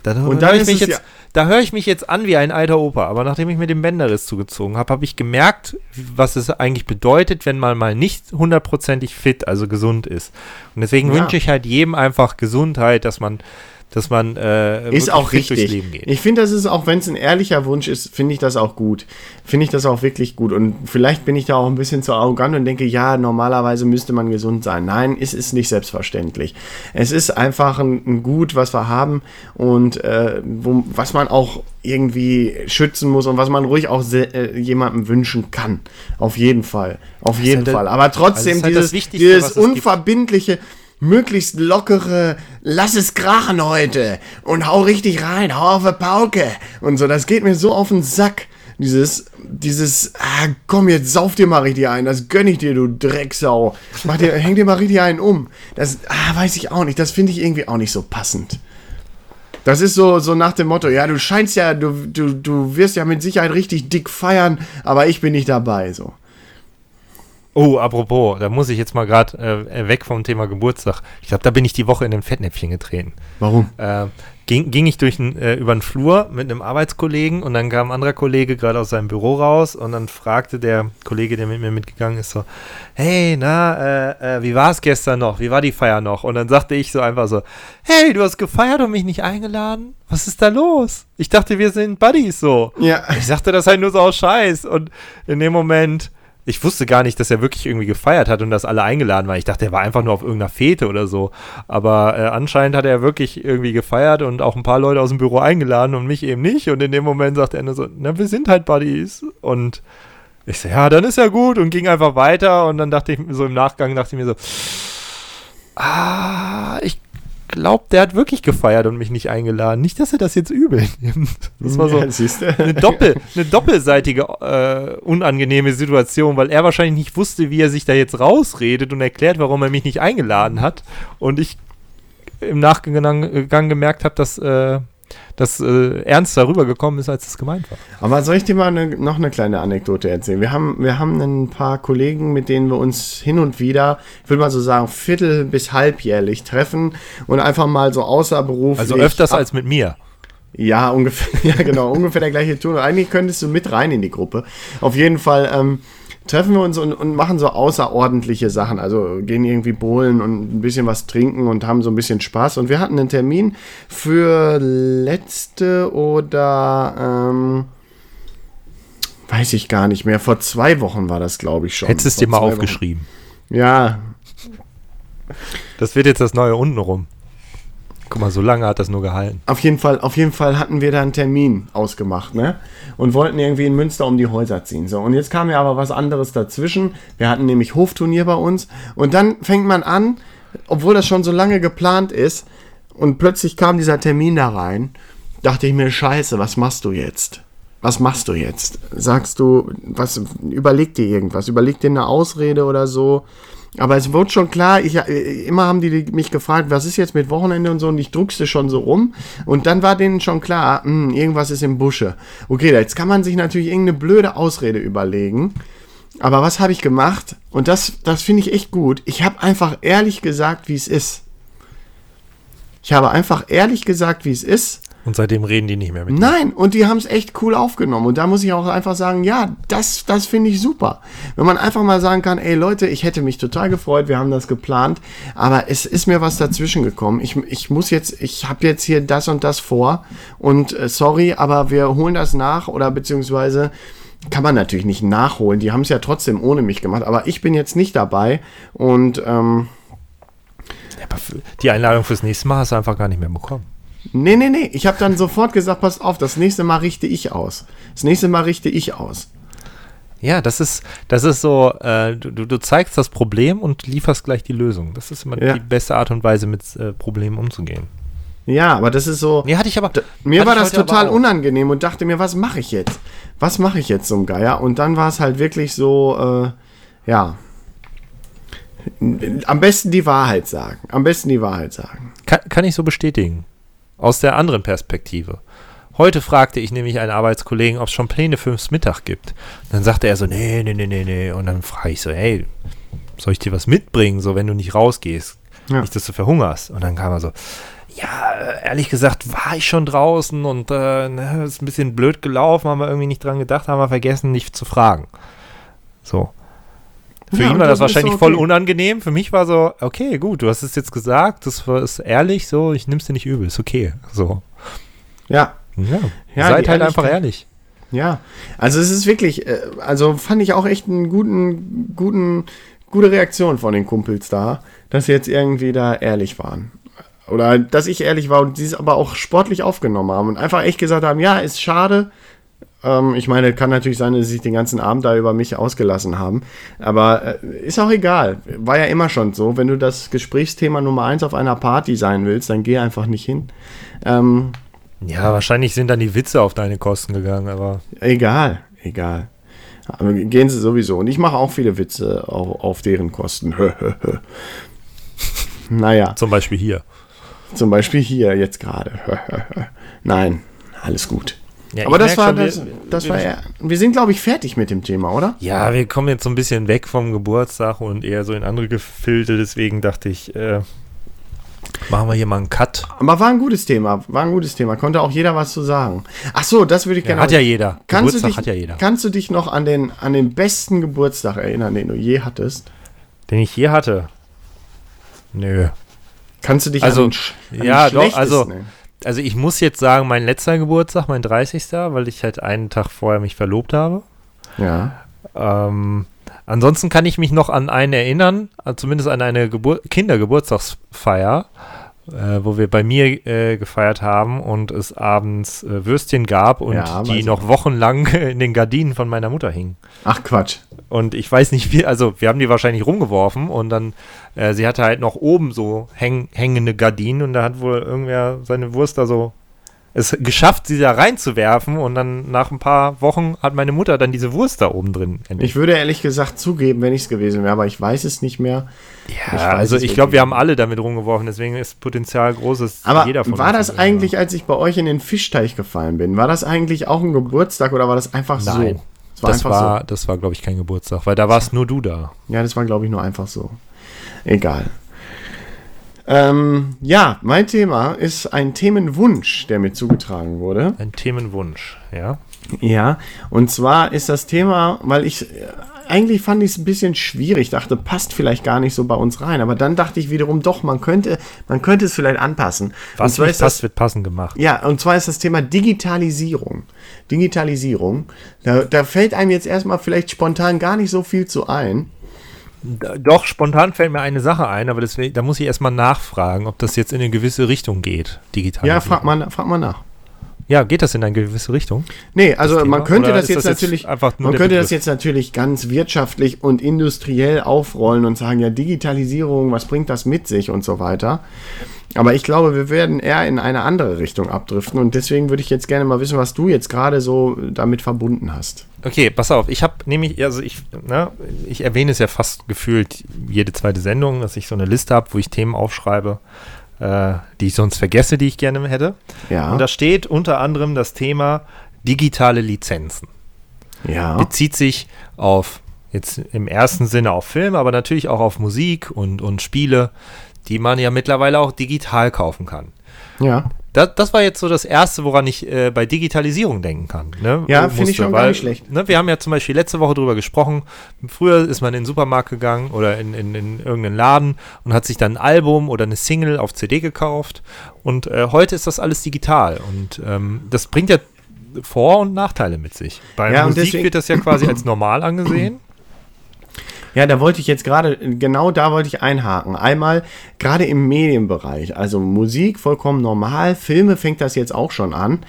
dann, Und dann ich mich jetzt, da höre ich mich jetzt an wie ein alter Opa, aber nachdem ich mir den Bänderriss zugezogen habe, habe ich gemerkt, was es eigentlich bedeutet, wenn man mal nicht hundertprozentig fit, also gesund ist. Und deswegen Ja. wünsche ich halt jedem einfach Gesundheit, dass man dass man äh, Ist auch richtig. Leben geht. Ich finde, das ist auch, wenn es ein ehrlicher Wunsch ist, finde ich das auch gut. Finde ich das auch wirklich gut. Und vielleicht bin ich da auch ein bisschen zu arrogant und denke, ja, normalerweise müsste man gesund sein. Nein, es ist nicht selbstverständlich. Es ist einfach ein, ein Gut, was wir haben und äh, wo, was man auch irgendwie schützen muss und was man ruhig auch äh, jemandem wünschen kann. Auf jeden Fall. Auf jeden halt Fall. Aber trotzdem also halt dieses, dieses es gibt. Möglichst lockere, lass es krachen heute und hau richtig rein, hau auf die Pauke und so, das geht mir so auf den Sack. Dieses, dieses, ah, komm, jetzt sauf dir mal richtig ein, das gönn ich dir, du Drecksau. Mach dir, häng dir mal richtig einen um. Das, ah, weiß ich auch nicht, das finde ich irgendwie auch nicht so passend. Das ist so, so nach dem Motto, ja, du scheinst ja, du, du, du wirst ja mit Sicherheit richtig dick feiern, aber ich bin nicht dabei, so. Oh, apropos, da muss ich jetzt mal gerade äh, weg vom Thema Geburtstag. Ich glaube, da bin ich die Woche in ein Fettnäpfchen getreten. Warum? Äh, ging, ging ich durch äh, über den Flur mit einem Arbeitskollegen und dann kam ein anderer Kollege gerade aus seinem Büro raus und dann fragte der Kollege, der mit mir mitgegangen ist, so, hey, na, äh, äh, wie war es gestern noch? Wie war die Feier noch? Und dann sagte ich so einfach so, hey, du hast gefeiert und mich nicht eingeladen? Was ist da los? Ich dachte, wir sind Buddies so. Ja. Ich sagte das halt nur so aus Scheiß. Und in dem Moment, ich wusste gar nicht, dass er wirklich irgendwie gefeiert hat und dass alle eingeladen waren. Ich dachte, er war einfach nur auf irgendeiner Fete oder so. Aber äh, anscheinend hat er wirklich irgendwie gefeiert und auch ein paar Leute aus dem Büro eingeladen und mich eben nicht. Und in dem Moment sagte er nur so, na, wir sind halt Buddies. Und ich so, ja, dann ist ja gut und ging einfach weiter. Und dann dachte ich so im Nachgang, dachte ich mir so, ah, ich glaube, der hat wirklich gefeiert und mich nicht eingeladen. Nicht, dass er das jetzt übel nimmt. Das war so Ja, eine, Doppel, eine doppelseitige äh, unangenehme Situation, weil er wahrscheinlich nicht wusste, wie er sich da jetzt rausredet und erklärt, warum er mich nicht eingeladen hat. Und ich im Nachgang Gang gemerkt habe, dass, äh, das äh, ernst darüber gekommen ist, als es gemeint war. Aber soll ich dir mal eine, noch eine kleine Anekdote erzählen? Wir haben, wir haben ein paar Kollegen, mit denen wir uns hin und wieder, ich würde mal so sagen, viertel- bis halbjährlich treffen und einfach mal so außerberuflich. Also öfters ab- als mit mir. Ja, ungefähr, [LAUGHS] ja, genau, ungefähr der gleiche Ton. Eigentlich könntest du mit rein in die Gruppe. Auf jeden Fall ähm, treffen wir uns und, und machen so außerordentliche Sachen. Also gehen irgendwie bowlen und ein bisschen was trinken und haben so ein bisschen Spaß. Und wir hatten einen Termin für letzte oder ähm, weiß ich gar nicht mehr. Vor zwei Wochen war das, glaube ich, schon. Hättest du es dir mal zwei Wochen. aufgeschrieben. Ja, Das wird jetzt das neue untenrum. Guck mal, so lange hat das nur gehalten. Auf jeden Fall, auf jeden Fall hatten wir da einen Termin ausgemacht, ne? Und wollten irgendwie in Münster um die Häuser ziehen. So, und jetzt kam ja aber was anderes dazwischen. Wir hatten nämlich Hofturnier bei uns. Und dann fängt man an, obwohl das schon so lange geplant ist, und plötzlich kam dieser Termin da rein, dachte ich mir, scheiße, was machst du jetzt? Was machst du jetzt? Sagst du, was, überleg dir irgendwas, überleg dir eine Ausrede oder so. Aber es wurde schon klar, ich, äh, immer haben die mich gefragt, was ist jetzt mit Wochenende und so, und ich druckste schon so rum. Und dann war denen schon klar, hm, irgendwas ist im Busche. Okay, jetzt kann man sich natürlich irgendeine blöde Ausrede überlegen. Aber was habe ich gemacht? Und das, das finde ich echt gut. Ich habe einfach ehrlich gesagt, wie es ist. Ich habe einfach ehrlich gesagt, wie es ist. Und seitdem reden die nicht mehr mit dir. Nein, und die haben es echt cool aufgenommen. Und da muss ich auch einfach sagen, ja, das, das finde ich super. Wenn man einfach mal sagen kann, ey Leute, ich hätte mich total gefreut, wir haben das geplant, aber es ist mir was dazwischen gekommen. Ich, ich muss jetzt, ich habe jetzt hier das und das vor und äh, sorry, aber wir holen das nach oder beziehungsweise kann man natürlich nicht nachholen. Die haben es ja trotzdem ohne mich gemacht, aber ich bin jetzt nicht dabei und ähm, Die Einladung fürs nächste Mal hast du einfach gar nicht mehr bekommen. Nee, nee, nee. Ich habe dann sofort gesagt, passt auf, das nächste Mal richte ich aus. Das nächste Mal richte ich aus. Ja, das ist, das ist so, äh, du, du zeigst das Problem und lieferst gleich die Lösung. Das ist immer Ja. die beste Art und Weise, mit äh, Problemen umzugehen. Ja, aber das ist so. Nee, hatte ich aber. Mir war das total unangenehm und dachte mir, was mache ich jetzt? Was mache ich jetzt so ein Geier? Und dann war es halt wirklich so, äh, ja. Am besten die Wahrheit sagen. Am besten die Wahrheit sagen. Kann, kann ich so bestätigen. Aus der anderen Perspektive. Heute fragte ich nämlich einen Arbeitskollegen, ob es schon Pläne fürs Mittag gibt. Dann sagte er so, nee, nee, nee, nee, nee. Und dann frage ich so, hey, soll ich dir was mitbringen, so wenn du nicht rausgehst? Ja. Nicht, dass du verhungerst. Und dann kam er so, ja, ehrlich gesagt war ich schon draußen und äh, ne, ist ein bisschen blöd gelaufen, haben wir irgendwie nicht dran gedacht, haben wir vergessen, dich zu fragen. So. Für Ja, ihn war das das wahrscheinlich so voll okay. unangenehm. Für mich war so, okay, gut, du hast es jetzt gesagt, das war, ist ehrlich, so, ich nimm's dir nicht übel, ist okay. So. Ja, Ja, Ja, seid halt einfach ehrlich. Ja, also es ist wirklich, äh, also fand ich auch echt einen guten, guten, gute Reaktion von den Kumpels da, dass sie jetzt irgendwie da ehrlich waren. Oder dass ich ehrlich war und die es aber auch sportlich aufgenommen haben und einfach echt gesagt haben, ja, ist schade. Ähm, ich meine, kann natürlich sein, dass sie sich den ganzen Abend da über mich ausgelassen haben. Aber äh, ist auch egal. War ja immer schon so. Wenn du das Gesprächsthema Nummer eins auf einer Party sein willst, dann geh einfach nicht hin. Ähm, Ja, wahrscheinlich sind dann die Witze auf deine Kosten gegangen, aber Egal, egal. Aber gehen sie sowieso. Und ich mache auch viele Witze auf, auf deren Kosten. naja, zum Beispiel hier. zum Beispiel hier jetzt gerade. Nein, alles gut. Ja, Aber das war, schon, das, wir- das wir- war ja, wir sind, glaube ich, fertig mit dem Thema, oder? Ja, wir kommen jetzt so ein bisschen weg vom Geburtstag und eher so in andere Gefilde, deswegen dachte ich, äh, machen wir hier mal einen Cut. Aber war ein gutes Thema, war ein gutes Thema. Konnte auch jeder was zu sagen. Ach so, das würde ich Ja, gerne. hat ja jeder. Kannst du Geburtstag dich, hat ja jeder. Kannst du dich noch an den, an den besten Geburtstag erinnern, den du je hattest? Den ich hier hatte. Nö. Kannst du dich Also, an den, an den ja, doch, also-? Also ich muss jetzt sagen, mein letzter Geburtstag, mein 30. weil ich halt einen Tag vorher mich verlobt habe. Ja. Ähm, ansonsten kann ich mich noch an einen erinnern, äh, zumindest an eine Gebur Kindergeburtstagsfeier, äh, wo wir bei mir äh, gefeiert haben und es abends äh, Würstchen gab und Ja, die noch noch. wochenlang [LAUGHS] in den Gardinen von meiner Mutter hingen. Ach Quatsch. Und ich weiß nicht wie, also wir haben die wahrscheinlich rumgeworfen und dann, äh, sie hatte halt noch oben so häng, hängende Gardinen und da hat wohl irgendwer seine Wurst da so es geschafft, sie da reinzuwerfen und dann nach ein paar Wochen hat meine Mutter dann diese Wurst da oben drin. entdeckt. Ich würde ehrlich gesagt zugeben, wenn ich es gewesen wäre, aber ich weiß es nicht mehr. Ja, weiß also ich glaube, wir haben alle damit rumgeworfen, deswegen ist Potenzial groß, dass Aber jeder von war das das eigentlich, als ich bei euch in den Fischteich gefallen bin, war das eigentlich auch ein Geburtstag oder war das einfach Nein, so? Es war das war, das war, glaube ich, kein Geburtstag, weil da warst nur du da. so. Ja, das war, glaube ich, nur einfach so. Egal. Ähm, ja, mein Thema ist ein Themenwunsch, der mir zugetragen wurde. Ein Themenwunsch, ja. Ja, und zwar ist das Thema, weil ich äh, eigentlich fand ich es ein bisschen schwierig, dachte, passt vielleicht gar nicht so bei uns rein, aber dann dachte ich wiederum doch, man könnte, man könnte es vielleicht anpassen. Was nicht ist das, passt, wird passend gemacht. ja, und zwar ist das Thema Digitalisierung. Digitalisierung. Da, da fällt einem jetzt erstmal vielleicht spontan gar nicht so viel zu ein. Doch, spontan fällt mir eine Sache ein, aber deswegen, da muss ich erstmal nachfragen, ob das jetzt in eine gewisse Richtung geht, digital. Ja, frag mal, frag mal nach. Ja, geht das in eine gewisse Richtung? Nee, also man könnte Oder das jetzt das jetzt natürlich, einfach nur man könnte das jetzt natürlich ganz wirtschaftlich und industriell aufrollen und sagen, ja, Digitalisierung, was bringt das mit sich und so weiter. Aber ich glaube, wir werden eher in eine andere Richtung abdriften und deswegen würde ich jetzt gerne mal wissen, was du jetzt gerade so damit verbunden hast. Okay, pass auf, ich habe nämlich, also ich, ne, ich erwähne es ja fast gefühlt jede zweite Sendung, dass ich so eine Liste habe, wo ich Themen aufschreibe, äh, die ich sonst vergesse, die ich gerne hätte. Ja. Und da steht unter anderem das Thema digitale Lizenzen. Ja. Bezieht sich auf, jetzt im ersten Sinne auf Film, aber natürlich auch auf Musik und, und Spiele, die man ja mittlerweile auch digital kaufen kann. Ja. Das, das war jetzt so das Erste, woran ich äh, bei Digitalisierung denken kann. Ne? Ja, finde ich schon gar weil, nicht schlecht. Ne, wir haben ja zum Beispiel letzte Woche drüber gesprochen. Früher ist man in den Supermarkt gegangen oder in, in, in irgendeinen Laden und hat sich dann ein Album oder eine Single auf CD gekauft. Und äh, heute ist das alles digital. Und ähm, das bringt ja Vor- und Nachteile mit sich. Bei Ja, Musik deswegen- wird das ja quasi als normal angesehen. Ja, da wollte ich jetzt gerade, genau da wollte ich einhaken. Einmal gerade im Medienbereich, also Musik vollkommen normal, Filme fängt das jetzt auch schon an.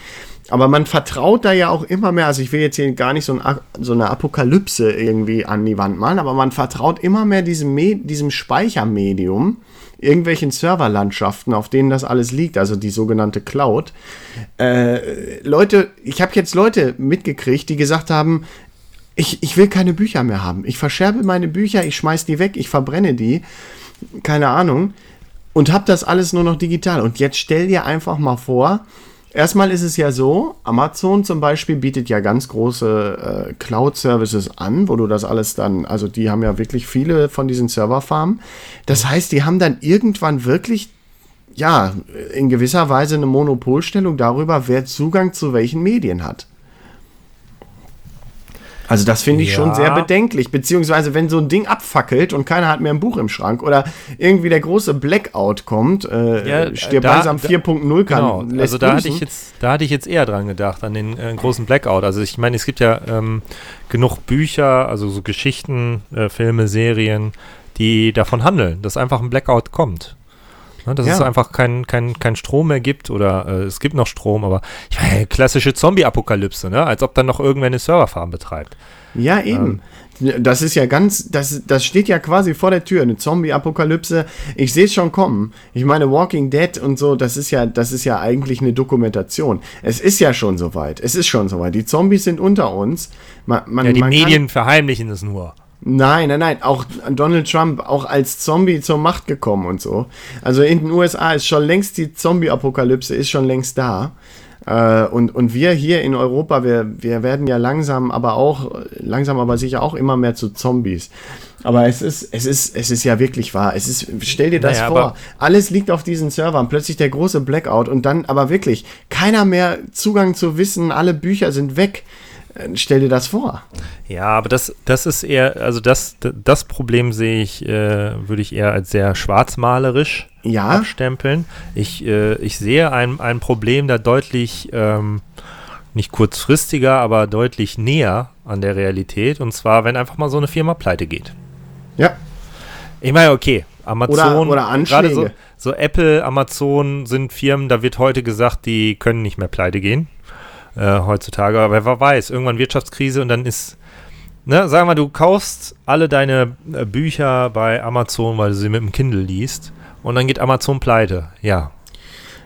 Aber man vertraut da ja auch immer mehr, also ich will jetzt hier gar nicht so, ein, so eine Apokalypse irgendwie an die Wand malen, aber man vertraut immer mehr diesem, Me diesem Speichermedium, irgendwelchen Serverlandschaften, auf denen das alles liegt, also die sogenannte Cloud. Äh, Leute, ich habe jetzt Leute mitgekriegt, die gesagt haben, ich, ich will keine Bücher mehr haben. Ich verscherbe meine Bücher, ich schmeiß die weg, ich verbrenne die. Keine Ahnung. Und hab das alles nur noch digital. Und jetzt stell dir einfach mal vor, erstmal ist es ja so, Amazon zum Beispiel bietet ja ganz große äh, Cloud-Services an, wo du das alles dann, also die haben ja wirklich viele von diesen Serverfarmen. Das heißt, die haben dann irgendwann wirklich ja, in gewisser Weise eine Monopolstellung darüber, wer Zugang zu welchen Medien hat. Also das finde ich Ja. schon sehr bedenklich, beziehungsweise wenn so ein Ding abfackelt und keiner hat mehr ein Buch im Schrank oder irgendwie der große Blackout kommt, äh, Ja, stirbt da- langsam da- 4.0 kann, Genau, also da hatte, ich jetzt, da hatte ich jetzt eher dran gedacht, an den äh, großen Blackout. Also ich meine, es gibt ja ähm, genug Bücher, also so Geschichten, äh, Filme, Serien, die davon handeln, dass einfach ein Blackout kommt. Ne, dass Ja. es einfach kein, kein, kein Strom mehr gibt oder äh, es gibt noch Strom, aber ich meine, klassische Zombie-Apokalypse, ne? als ob dann noch irgendwer eine Serverfarm betreibt. Ja, eben. Das ist ja ganz, das, das steht ja quasi vor der Tür, eine Zombie-Apokalypse. Ich sehe es schon kommen. Ich meine, Walking Dead und so, das ist ja, das ist ja eigentlich eine Dokumentation. Es ist ja schon soweit. Es ist schon soweit. Die Zombies sind unter uns. Man, man, Ja, die man kann- Medien verheimlichen es nur. Nein, nein, nein. Auch Donald Trump, auch als Zombie zur Macht gekommen und so. Also in den USA ist schon längst die Zombie-Apokalypse, ist schon längst da. Äh, und, und wir hier in Europa, wir, wir werden ja langsam, aber auch, langsam aber sicher auch immer mehr zu Zombies. Aber es ist, es ist, es ist ja wirklich wahr. Es ist, stell dir das Naja, vor. Alles liegt auf diesen Servern. Plötzlich der große Blackout und dann aber wirklich keiner mehr Zugang zu Wissen. Alle Bücher sind weg. Äh, Stell dir das vor. Ja, aber das, das ist eher, also das, das Problem sehe ich, äh, würde ich eher als sehr schwarzmalerisch Ja. abstempeln. Ich, äh, ich sehe ein, ein Problem da deutlich, ähm, nicht kurzfristiger, aber deutlich näher an der Realität. Und zwar, wenn einfach mal so eine Firma pleite geht. Ja. Ich meine, okay, Amazon, oder gerade so, so Apple, Amazon sind Firmen, da wird heute gesagt, die können nicht mehr pleite gehen. Äh, heutzutage, aber wer weiß, irgendwann Wirtschaftskrise und dann ist, ne, sagen wir, du kaufst alle deine äh, Bücher bei Amazon, weil du sie mit dem Kindle liest und dann geht Amazon pleite. Ja.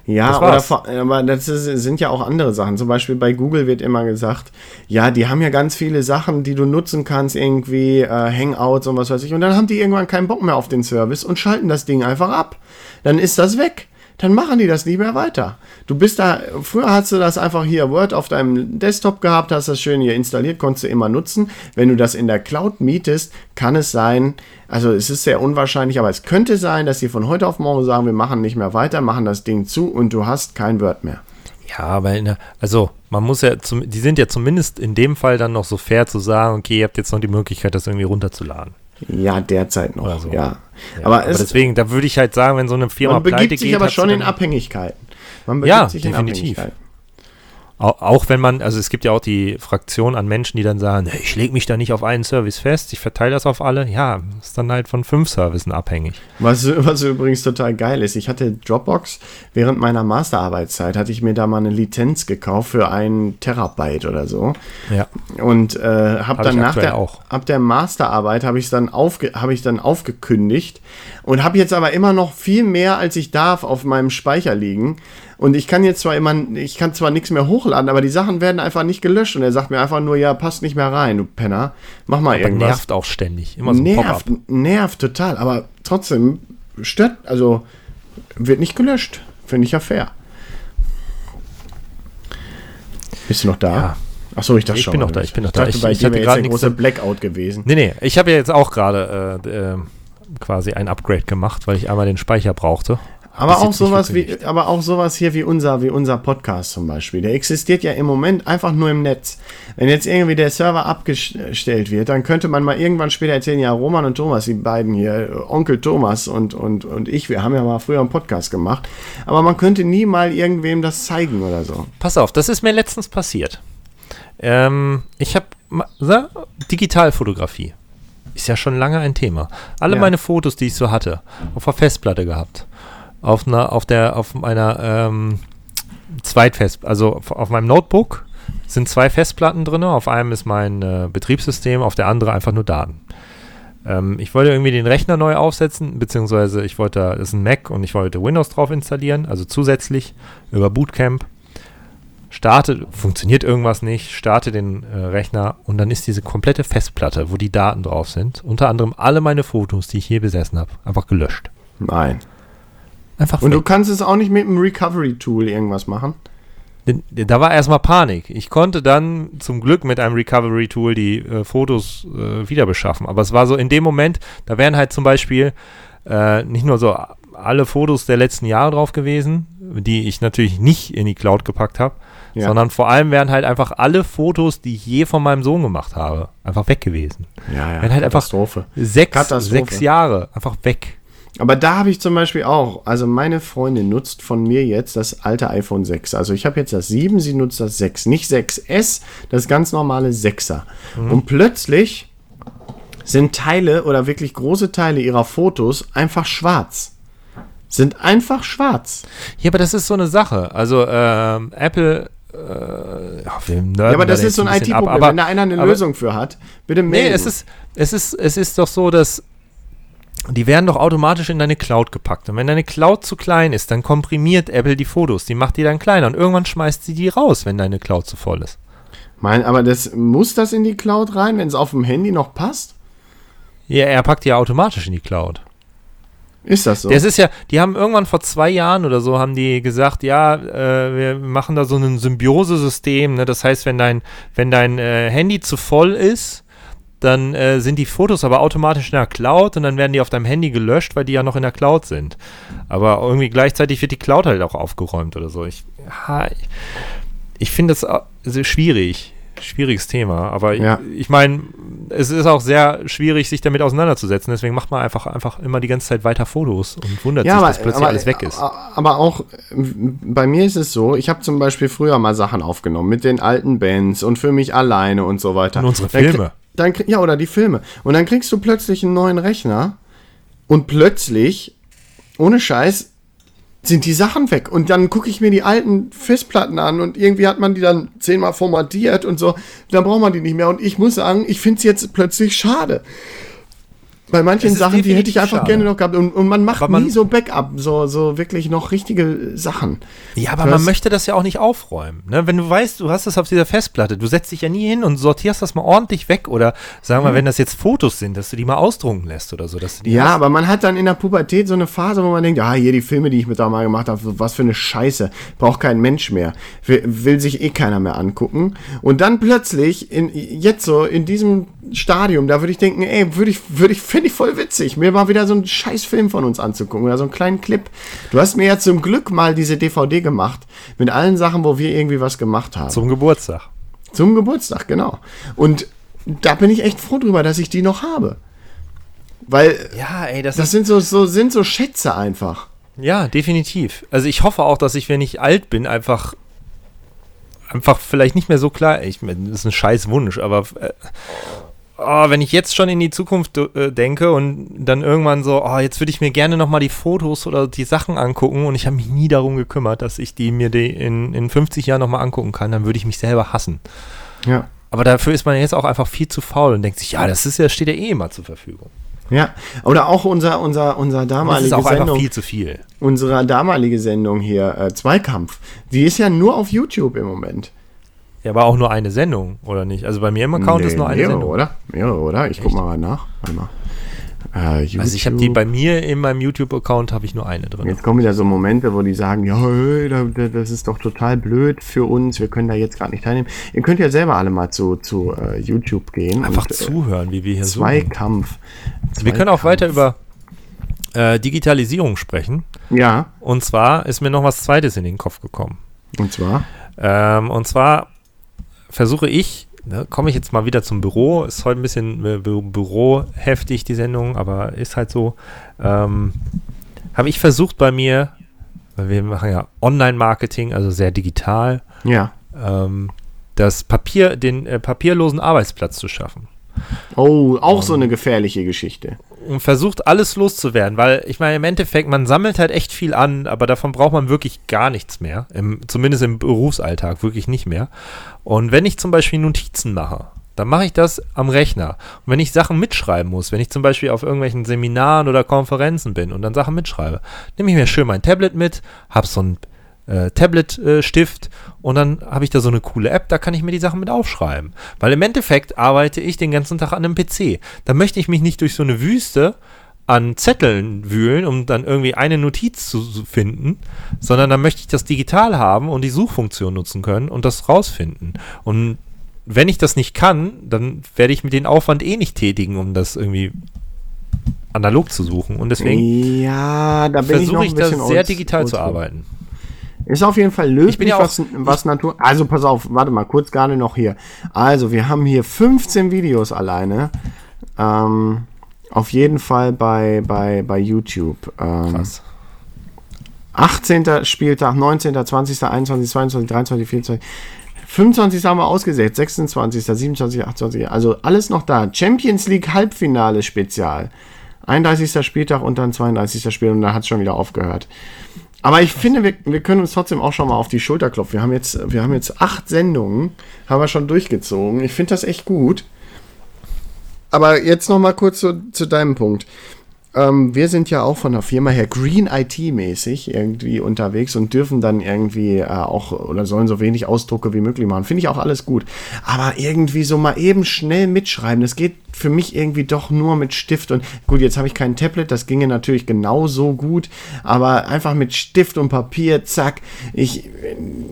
Ja, Das oder aber das ist, sind ja auch andere Sachen. Zum Beispiel bei Google wird immer gesagt, ja, die haben ja ganz viele Sachen, die du nutzen kannst, irgendwie äh, Hangouts und was weiß ich. Und dann haben die irgendwann keinen Bock mehr auf den Service und schalten das Ding einfach ab. Dann ist das weg. Dann machen die das nie mehr weiter. Du bist da, früher hast du das einfach hier Word auf deinem Desktop gehabt, hast das schön hier installiert, konntest du immer nutzen. Wenn du das in der Cloud mietest, kann es sein, also es ist sehr unwahrscheinlich, aber es könnte sein, dass sie von heute auf morgen sagen, wir machen nicht mehr weiter, machen das Ding zu und du hast kein Word mehr. Ja, aber der, also man muss ja, zum, die sind ja zumindest in dem Fall dann noch so fair zu sagen, okay, ihr habt jetzt noch die Möglichkeit, das irgendwie runterzuladen. Ja, derzeit noch, so. ja. Ja, aber, es, deswegen, da würde ich halt sagen, wenn so eine Firma man begibt sich aber schon in Abhängigkeiten. Man Ja, begibt sich in definitiv. Abhängigkeiten. Auch, wenn man, also es gibt ja auch die Fraktion an Menschen, die dann sagen, "Nee, ich lege mich da nicht auf einen Service fest, ich verteile das auf alle. Ja, ist dann halt von fünf Services abhängig. Was, was übrigens total geil ist, ich hatte Dropbox während meiner Masterarbeitszeit, hatte ich mir da mal eine Lizenz gekauft für einen Terabyte oder so. Ja. Und äh, habe Hab dann nach der, auch. ab der Masterarbeit habe ich dann aufge, habe ich dann aufgekündigt und habe jetzt aber immer noch viel mehr als ich darf auf meinem Speicher liegen und ich kann jetzt zwar immer ich kann zwar nichts mehr hochladen, aber die Sachen werden einfach nicht gelöscht und er sagt mir einfach nur ja, passt nicht mehr rein, du Penner. Mach mal Aber irgendwas. nervt auch ständig. Immer so ein nervt, nervt total, aber trotzdem stört, also wird nicht gelöscht. Finde ich ja fair. Bist du noch da? Ja. Achso, ich dachte Ich schon. bin noch da, ich bin noch da. dachte, Ich- bei ich dir hatte gerade jetzt der nichts große zu- Blackout gewesen. Nee, nee, ich habe ja jetzt auch gerade äh, äh, quasi ein Upgrade gemacht, weil ich einmal den Speicher brauchte. Aber auch sowas wie, aber auch sowas hier wie unser, wie unser Podcast zum Beispiel. Der existiert ja im Moment einfach nur im Netz. Wenn jetzt irgendwie der Server abgestellt wird, dann könnte man mal irgendwann später erzählen, ja, Roman und Thomas, die beiden hier, Onkel Thomas und, und, und ich, wir haben ja mal früher einen Podcast gemacht. Aber man könnte nie mal irgendwem das zeigen oder so. Pass auf, das ist mir letztens passiert. Ähm, ich habe Digitalfotografie. Ist ja schon lange ein Thema. Alle Ja. meine Fotos, die ich so hatte, auf der Festplatte gehabt. Auf einer, auf der, auf meiner ähm, Zweitfest, also auf, auf meinem Notebook sind zwei Festplatten drin. Auf einem ist mein äh, Betriebssystem, auf der andere einfach nur Daten. Ähm, ich wollte irgendwie den Rechner neu aufsetzen, beziehungsweise ich wollte, das ist ein Mac und ich wollte Windows drauf installieren, also zusätzlich über Bootcamp starte, funktioniert irgendwas nicht, starte den äh, Rechner und dann ist diese komplette Festplatte, wo die Daten drauf sind, unter anderem alle meine Fotos, die ich je besessen habe, einfach gelöscht. Nein. Einfach Und du weg. kannst es auch nicht mit einem Recovery-Tool irgendwas machen? Da war erstmal Panik. Ich konnte dann zum Glück mit einem Recovery-Tool die äh, Fotos äh, wieder beschaffen. Aber es war so in dem Moment, da wären halt zum Beispiel äh, nicht nur so alle Fotos der letzten Jahre drauf gewesen, die ich natürlich nicht in die Cloud gepackt habe, Ja. sondern vor allem wären halt einfach alle Fotos, die ich je von meinem Sohn gemacht habe, einfach weg gewesen. Ja, ja. Wären halt einfach sechs, Katastrophe. sechs Jahre einfach weg. Aber da habe ich zum Beispiel auch, also meine Freundin nutzt von mir jetzt das alte iPhone 6. Also ich habe jetzt das 7, sie nutzt das 6. Nicht 6S, das ganz normale 6er. Und plötzlich sind Teile oder wirklich große Teile ihrer Fotos einfach schwarz. Sind einfach schwarz. Ja, aber das ist so eine Sache. Also ähm, Apple, äh, ja, Ja, aber da das jetzt ist so ein IT-Problem. Wenn da einer eine aber- Lösung für hat, bitte Nee, melden. es ist, es ist, es ist doch so, dass die werden doch automatisch in deine Cloud gepackt. Und wenn deine Cloud zu klein ist, dann komprimiert Apple die Fotos. Die macht die dann kleiner. Und irgendwann schmeißt sie die raus, wenn deine Cloud zu voll ist. mein, aber das, muss das in die Cloud rein, wenn es auf dem Handy noch passt? Ja, er packt die ja automatisch in die Cloud. Ist das so? Das ist ja, die haben irgendwann vor zwei Jahren oder so, haben die gesagt, ja, äh, wir machen da so ein Symbiose-System. Ne? Das heißt, wenn dein, wenn dein äh, Handy zu voll ist, dann äh, sind die Fotos aber automatisch in der Cloud und dann werden die auf deinem Handy gelöscht, weil die ja noch in der Cloud sind. Aber irgendwie gleichzeitig wird die Cloud halt auch aufgeräumt oder so. Ich, ja, ich, finde das also schwierig. Schwieriges Thema, aber Ja. ich, ich meine, es ist auch sehr schwierig, sich damit auseinanderzusetzen. Deswegen macht man einfach, einfach immer die ganze Zeit weiter Fotos und wundert sich, dass plötzlich alles weg ist. Aber auch äh, bei mir ist es so, ich habe zum Beispiel früher mal Sachen aufgenommen mit den alten Bands und für mich alleine und so weiter. Und unsere Filme. Dann, ja, oder die Filme. Und dann kriegst du plötzlich einen neuen Rechner und plötzlich, ohne Scheiß, sind die Sachen weg. Und dann gucke ich mir die alten Festplatten an und irgendwie hat man die dann zehnmal formatiert und so. Dann braucht man die nicht mehr. Und ich muss sagen, ich finde es jetzt plötzlich schade. Bei manchen Sachen, die hätte ich einfach schade. gerne noch gehabt. Und, und man macht Aber man- nie so Backup, so, so wirklich noch richtige Sachen. Ja, aber man möchte das ja auch nicht aufräumen. Ne? Wenn du weißt, du hast das auf dieser Festplatte, du setzt dich ja nie hin und sortierst das mal ordentlich weg. Oder sagen wir, wenn das jetzt Fotos sind, dass du die mal ausdrucken lässt oder so. Dass du die Ja, hast. aber man hat dann in der Pubertät so eine Phase, wo man denkt, ah, hier die Filme, die ich mit da mal gemacht habe, was für eine Scheiße, braucht kein Mensch mehr, will, will sich eh keiner mehr angucken. Und dann plötzlich, in, jetzt so in diesem Stadium, da würde ich denken, ey, würde ich, würde ich, finde ich voll witzig, mir mal wieder so einen scheiß Film von uns anzugucken oder so einen kleinen Clip. Du hast mir ja zum Glück mal diese DVD gemacht mit allen Sachen, wo wir irgendwie was gemacht haben. Zum Geburtstag. Zum Geburtstag, genau. Und da bin ich echt froh drüber, dass ich die noch habe. Weil Ja, ey, das, das ist. sind so, so, sind so Schätze einfach. Ja, definitiv. Also ich hoffe auch, dass ich, wenn ich alt bin, einfach. Einfach vielleicht nicht mehr so klar. Ich meine, das ist ein scheiß Wunsch, aber. Äh, oh, wenn ich jetzt schon in die Zukunft äh, denke und dann irgendwann so, oh, jetzt würde ich mir gerne nochmal die Fotos oder die Sachen angucken und ich habe mich nie darum gekümmert, dass ich die mir die in, in 50 Jahren nochmal angucken kann, dann würde ich mich selber hassen. Ja. Aber dafür ist man jetzt auch einfach viel zu faul und denkt sich, ja, das ist ja, steht ja eh immer zur Verfügung. Ja. Oder auch unser, unser, unser Das ist damalige auch einfach Sendung, viel zu viel. unsere damalige Sendung hier, äh, Zweikampf, die ist ja nur auf YouTube im Moment. Ja, aber auch nur eine Sendung, oder nicht? Also bei mir im Account ist Nee, nur eine mehrere, Sendung. oder? Mehrere, oder? Ich guck mal nach. Warte mal. Äh. Also ich habe die bei mir in meinem YouTube-Account habe ich nur eine drin. Jetzt kommen wieder so Momente, wo die sagen, ja, das ist doch total blöd für uns, wir können da jetzt gerade nicht teilnehmen. Ihr könnt ja selber alle mal zu, zu äh, YouTube gehen. Einfach und, äh, zuhören, wie wir hier so. Zweikampf. Wir können auch weiter über äh, Digitalisierung sprechen. Ja, Und zwar ist mir noch was Zweites in den Kopf gekommen. und zwar. Ähm, und zwar versuche ich, ne, komme ich jetzt mal wieder zum Büro, ist heute ein bisschen äh, Bü Büro heftig, die Sendung, aber ist halt so, ähm, habe ich versucht bei mir, weil wir machen ja Online-Marketing, also sehr digital, Ja. ähm, das Papier, den äh, papierlosen Arbeitsplatz zu schaffen. Oh, auch so eine gefährliche Geschichte. Und versucht alles loszuwerden, weil ich meine, im Endeffekt, man sammelt halt echt viel an, aber davon braucht man wirklich gar nichts mehr. Im, zumindest im Berufsalltag wirklich nicht mehr. Und wenn ich zum Beispiel Notizen mache, dann mache ich das am Rechner. Und wenn ich Sachen mitschreiben muss, wenn ich zum Beispiel auf irgendwelchen Seminaren oder Konferenzen bin und dann Sachen mitschreibe, nehme ich mir schön mein Tablet mit, habe so ein äh, Tablet-Stift und dann habe ich da so eine coole App, da kann ich mir die Sachen mit aufschreiben. Weil im Endeffekt arbeite ich den ganzen Tag an einem PC. Da möchte ich mich nicht durch so eine Wüste an Zetteln wühlen, um dann irgendwie eine Notiz zu finden, sondern dann möchte ich das digital haben und die Suchfunktion nutzen können und das rausfinden. Und wenn ich das nicht kann, dann werde ich mit den Aufwand eh nicht tätigen, um das irgendwie analog zu suchen. Und deswegen Ja, da ich versuche ein ich da sehr digital zu arbeiten. Ist auf jeden Fall löblich, Ich bin ja auch- was, was Natur. Also pass auf, warte mal, kurz gerade noch hier. Also, wir haben hier 15 Videos alleine. Ähm, auf jeden Fall bei, bei, bei YouTube. Ähm, Krass. 18. Spieltag, 19., 20., 21., 22., 23., 24. 25 haben wir ausgesetzt, 26., 27., 28. Also alles noch da. Champions League Halbfinale Spezial. 31. Spieltag und dann 32. Spiel und dann hat es schon wieder aufgehört. Aber ich finde, wir, wir können uns trotzdem auch schon mal auf die Schulter klopfen. Wir haben jetzt, wir haben jetzt acht Sendungen, haben wir schon durchgezogen. Ich finde das echt gut. Aber jetzt noch mal kurz zu, zu deinem Punkt. Ähm, wir sind ja auch von der Firma her Green IT-mäßig irgendwie unterwegs und dürfen dann irgendwie äh, auch oder sollen so wenig Ausdrucke wie möglich machen. Finde ich auch alles gut. Aber irgendwie so mal eben schnell mitschreiben, das geht für mich irgendwie doch nur mit Stift und gut, jetzt habe ich kein Tablet, das ginge natürlich genauso gut, aber einfach mit Stift und Papier, zack. Ich,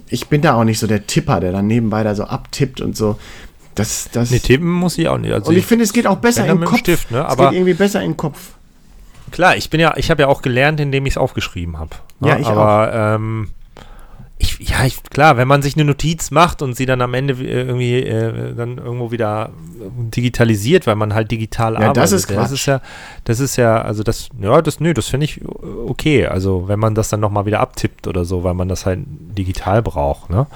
ich bin da auch nicht so der Tipper, der dann nebenbei da so abtippt und so. Das, das, Nee, tippen muss ich auch nicht. Also und ich finde, es geht auch besser im Kopf. Stift, ne? es geht irgendwie besser im Kopf. Klar, ich bin ja, ich habe ja auch gelernt, indem ich es aufgeschrieben habe. Ja, ich Aber ähm, ich, ja, ich, klar, wenn man sich eine Notiz macht und sie dann am Ende äh, irgendwie äh, dann irgendwo wieder digitalisiert, weil man halt digital Ja, arbeitet. das ist Das ist ja, das ist ja, also das, ja, das, nö, das finde ich okay. Also wenn man das dann nochmal wieder abtippt oder so, weil man das halt digital braucht, ne?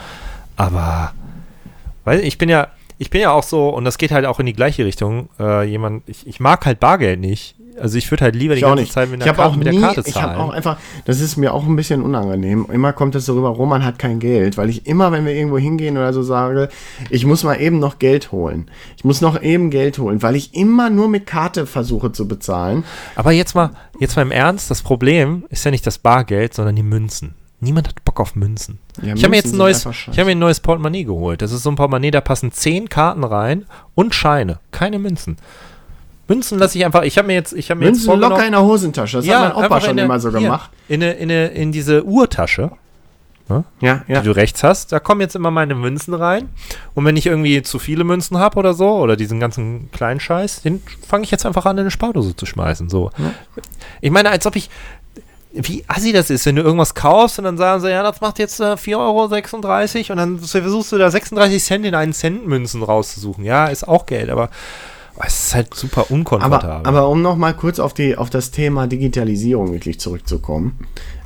Aber, weil ich bin ja, ich bin ja auch so, und das geht halt auch in die gleiche Richtung, äh, jemand, ich, ich mag halt Bargeld nicht. Also ich würde halt lieber die Ich auch ganze nicht. Zeit mit, der Karte, mit der nie, Karte ich habe auch zahlen. einfach, das ist mir auch ein bisschen unangenehm. Immer kommt es so rüber, Roman hat kein Geld, weil ich immer, wenn wir irgendwo hingehen oder so sage, ich muss mal eben noch Geld holen. Ich muss noch eben Geld holen, weil ich immer nur mit Karte versuche zu bezahlen. Aber jetzt mal, jetzt mal im Ernst, das Problem ist ja nicht das Bargeld, sondern die Münzen. Niemand hat Bock auf Münzen. Ja, ich habe mir jetzt ein neues, ich mir ein neues Portemonnaie geholt. Das ist so ein Portemonnaie, da passen zehn Karten rein und Scheine, keine Münzen. Münzen lasse ich einfach. Ich habe mir jetzt, ich habe mir jetzt Münzen locker vorgenommen- in der Hosentasche. Das hat mein Opa schon in immer so hier, gemacht. In, eine, in, eine, in diese Uhrtasche, Ja, ja. die du rechts hast, da kommen jetzt immer meine Münzen rein. Und wenn ich irgendwie zu viele Münzen habe oder so, oder diesen ganzen kleinen Scheiß, den fange ich jetzt einfach an, in eine Spardose zu schmeißen. So. Ich meine, als ob ich. Wie assi das ist, wenn du irgendwas kaufst und dann sagen sie, ja, das macht jetzt äh, 4,36 Euro und dann versuchst du da 36 Cent in einen Cent Münzen rauszusuchen. Ja, ist auch Geld, aber es ist halt super Aber, unkomfortabel. aber um noch mal kurz auf, die, auf das Thema Digitalisierung wirklich zurückzukommen,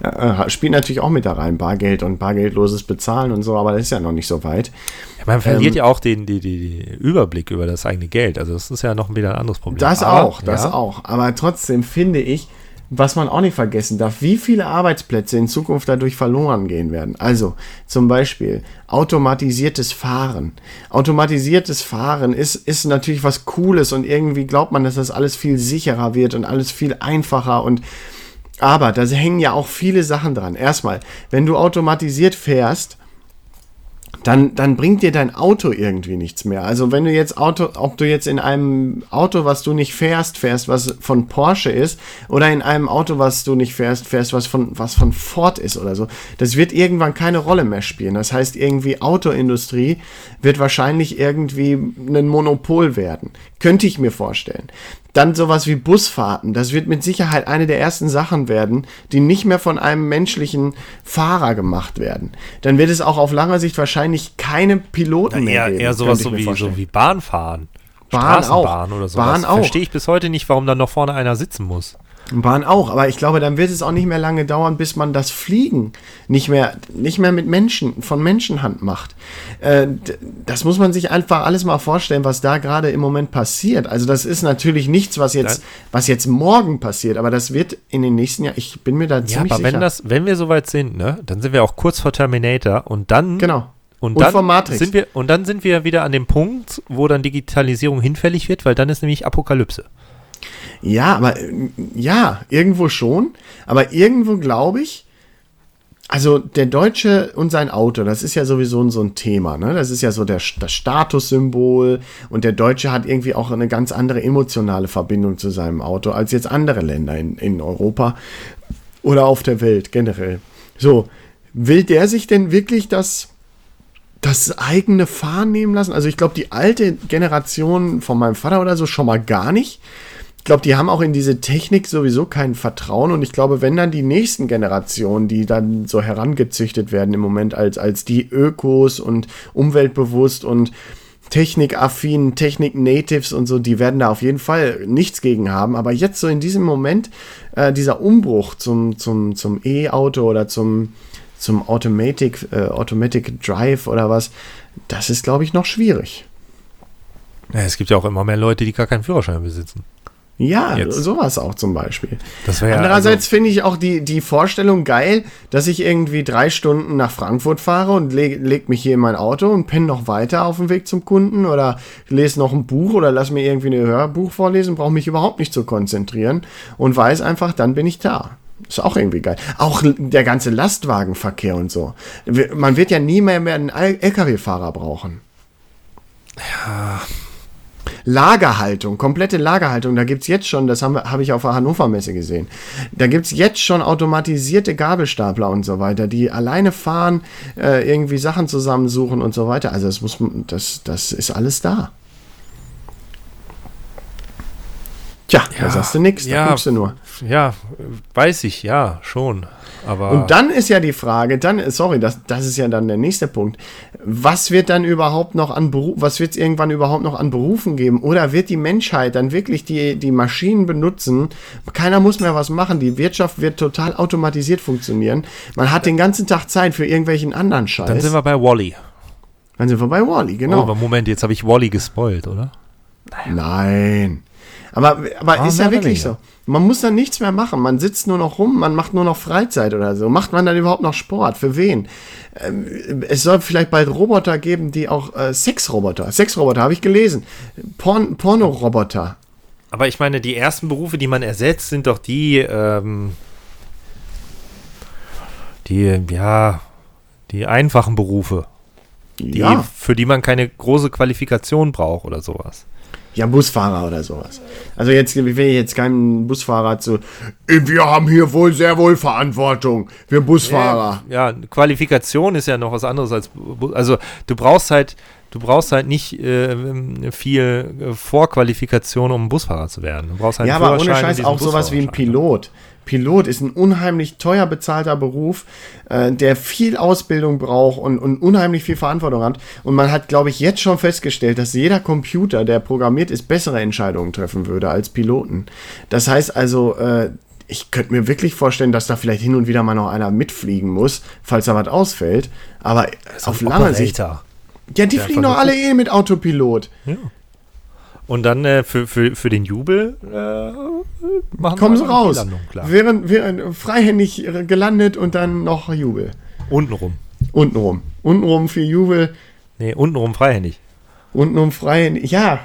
äh, spielt natürlich auch mit da rein, Bargeld und bargeldloses Bezahlen und so, aber das ist ja noch nicht so weit. Ja, man verliert Ähm, ja auch den, die, die, die Überblick über das eigene Geld. Also das ist ja noch wieder ein anderes Problem. Das Aber, auch, das ja, auch. Aber trotzdem finde ich, was man auch nicht vergessen darf, wie viele Arbeitsplätze in Zukunft dadurch verloren gehen werden. Also zum Beispiel automatisiertes Fahren. Automatisiertes Fahren ist, ist natürlich was Cooles und irgendwie glaubt man, dass das alles viel sicherer wird und alles viel einfacher und aber da hängen ja auch viele Sachen dran. Erstmal, wenn du automatisiert fährst, dann, dann bringt dir dein Auto irgendwie nichts mehr. Also wenn du jetzt Auto, ob du jetzt in einem Auto, was du nicht fährst, fährst, was von Porsche ist, oder in einem Auto, was du nicht fährst, fährst, was von, was von Ford ist oder so, das wird irgendwann keine Rolle mehr spielen. Das heißt, irgendwie Autoindustrie wird wahrscheinlich irgendwie ein Monopol werden. Könnte ich mir vorstellen. Dann sowas wie Busfahrten. Das wird mit Sicherheit eine der ersten Sachen werden, die nicht mehr von einem menschlichen Fahrer gemacht werden. Dann wird es auch auf lange Sicht wahrscheinlich keine Piloten mehr eher, geben. eher sowas so wie, vorstellen. so wie Bahnfahren. Bahn Straßenbahn auch. oder sowas. Bahn auch. Verstehe ich bis heute nicht, warum dann noch vorne einer sitzen muss. Bahn auch, aber ich glaube, dann wird es auch nicht mehr lange dauern, bis man das Fliegen nicht mehr, nicht mehr mit Menschen, von Menschenhand macht. Äh, das muss man sich einfach alles mal vorstellen, was da gerade im Moment passiert. Also das ist natürlich nichts, was jetzt, was jetzt morgen passiert, aber das wird in den nächsten Jahren, ich bin mir da Ja, ziemlich aber sicher. wenn das, wenn wir soweit sind, ne, dann sind wir auch kurz vor Terminator und dann Genau. Und, Und dann sind wir und dann sind wir wieder an dem Punkt, wo dann Digitalisierung hinfällig wird, weil dann ist nämlich Apokalypse. Ja, aber ja, irgendwo schon. Aber irgendwo glaube ich, also der Deutsche und sein Auto, das ist ja sowieso so ein Thema. Ne? Das ist ja so der, das Statussymbol. Und der Deutsche hat irgendwie auch eine ganz andere emotionale Verbindung zu seinem Auto als jetzt andere Länder in, in Europa oder auf der Welt generell. So, will der sich denn wirklich das das eigene Fahren nehmen lassen. Also ich glaube, die alte Generation von meinem Vater oder so schon mal gar nicht. Ich glaube, die haben auch in diese Technik sowieso kein Vertrauen. Und ich glaube, wenn dann die nächsten Generationen, die dann so herangezüchtet werden im Moment als, als die Ökos und umweltbewusst und technikaffin, Technik-Natives und so, die werden da auf jeden Fall nichts gegen haben. Aber jetzt so in diesem Moment, äh, dieser Umbruch zum, zum, zum E-Auto oder zum, zum Automatic, äh, Automatic Drive oder was, das ist, glaube ich, noch schwierig. Ja, es gibt ja auch immer mehr Leute, die gar keinen Führerschein besitzen. Ja, Jetzt. sowas auch zum Beispiel. Ja Andererseits finde ich auch die, die Vorstellung geil, dass ich irgendwie drei Stunden nach Frankfurt fahre und leg, leg mich hier in mein Auto und penne noch weiter auf dem Weg zum Kunden oder lese noch ein Buch oder lass mir irgendwie ein Hörbuch vorlesen, brauche mich überhaupt nicht zu konzentrieren und weiß einfach, dann bin ich da. Ist auch irgendwie geil. Auch der ganze Lastwagenverkehr und so. Man wird ja nie mehr, mehr einen LKW-Fahrer brauchen. Lagerhaltung, komplette Lagerhaltung, da gibt es jetzt schon, das habe hab ich auf der Hannover Messe gesehen, da gibt es jetzt schon automatisierte Gabelstapler und so weiter, die alleine fahren, äh, irgendwie Sachen zusammensuchen und so weiter. Also das muss das, das ist alles da. Tja, da Ja, sagst du nichts, da ja. guckst du nur. Ja, weiß ich, ja, schon. Aber Und dann ist ja die Frage, dann, sorry, das, das ist ja dann der nächste Punkt. Was wird dann überhaupt noch an Beruf, was wird es irgendwann überhaupt noch an Berufen geben? Oder wird die Menschheit dann wirklich die, die Maschinen benutzen? Keiner muss mehr was machen. Die Wirtschaft wird total automatisiert funktionieren. Man hat den ganzen Tag Zeit für irgendwelchen anderen Scheiß. dann sind wir bei Wally. dann sind wir bei Wally, Oh, genau. aber Moment, jetzt habe ich Wally gespoilt, oder? Nein. Aber, aber Ah, ist ja wirklich so. Man muss dann nichts mehr machen. Man sitzt nur noch rum, man macht nur noch Freizeit oder so. Macht man dann überhaupt noch Sport? Für wen? Ähm, es soll vielleicht bald Roboter geben, die auch äh, Sexroboter. Sexroboter habe ich gelesen. Porn Pornoroboter. Aber ich meine, die ersten Berufe, die man ersetzt, sind doch die, ähm, die, ja, die einfachen Berufe, die, Ja. für die man keine große Qualifikation braucht oder sowas. Ja, Busfahrer oder sowas. Also jetzt ich will jetzt keinen Busfahrer zu. Wir haben hier wohl sehr wohl Verantwortung. Wir Busfahrer. Ja, Qualifikation ist ja noch was anderes als, also du brauchst halt, du brauchst halt nicht äh, viel äh, Vorqualifikation, um Busfahrer zu werden. Du brauchst halt Ja, aber ohne Scheiß auch sowas wie ein Busfahrerschein. Pilot. Pilot ist ein unheimlich teuer bezahlter Beruf, äh, der viel Ausbildung braucht und, und unheimlich viel Verantwortung hat. Und man hat, glaube ich, jetzt schon festgestellt, dass jeder Computer, der programmiert ist, bessere Entscheidungen treffen würde als Piloten. Das heißt also, äh, ich könnte mir wirklich vorstellen, dass da vielleicht hin und wieder mal noch einer mitfliegen muss, falls da was ausfällt. Aber auf lange Sicht. Ja, die der fliegen doch alle eh mit Autopilot. Und dann äh, für, für, für den Jubel äh, machen Kommen sie die raus. Landung, klar. Während, während freihändig gelandet und dann noch Jubel. Untenrum. Untenrum. Untenrum für Jubel, Nee, untenrum freihändig. untenrum frei. Ja,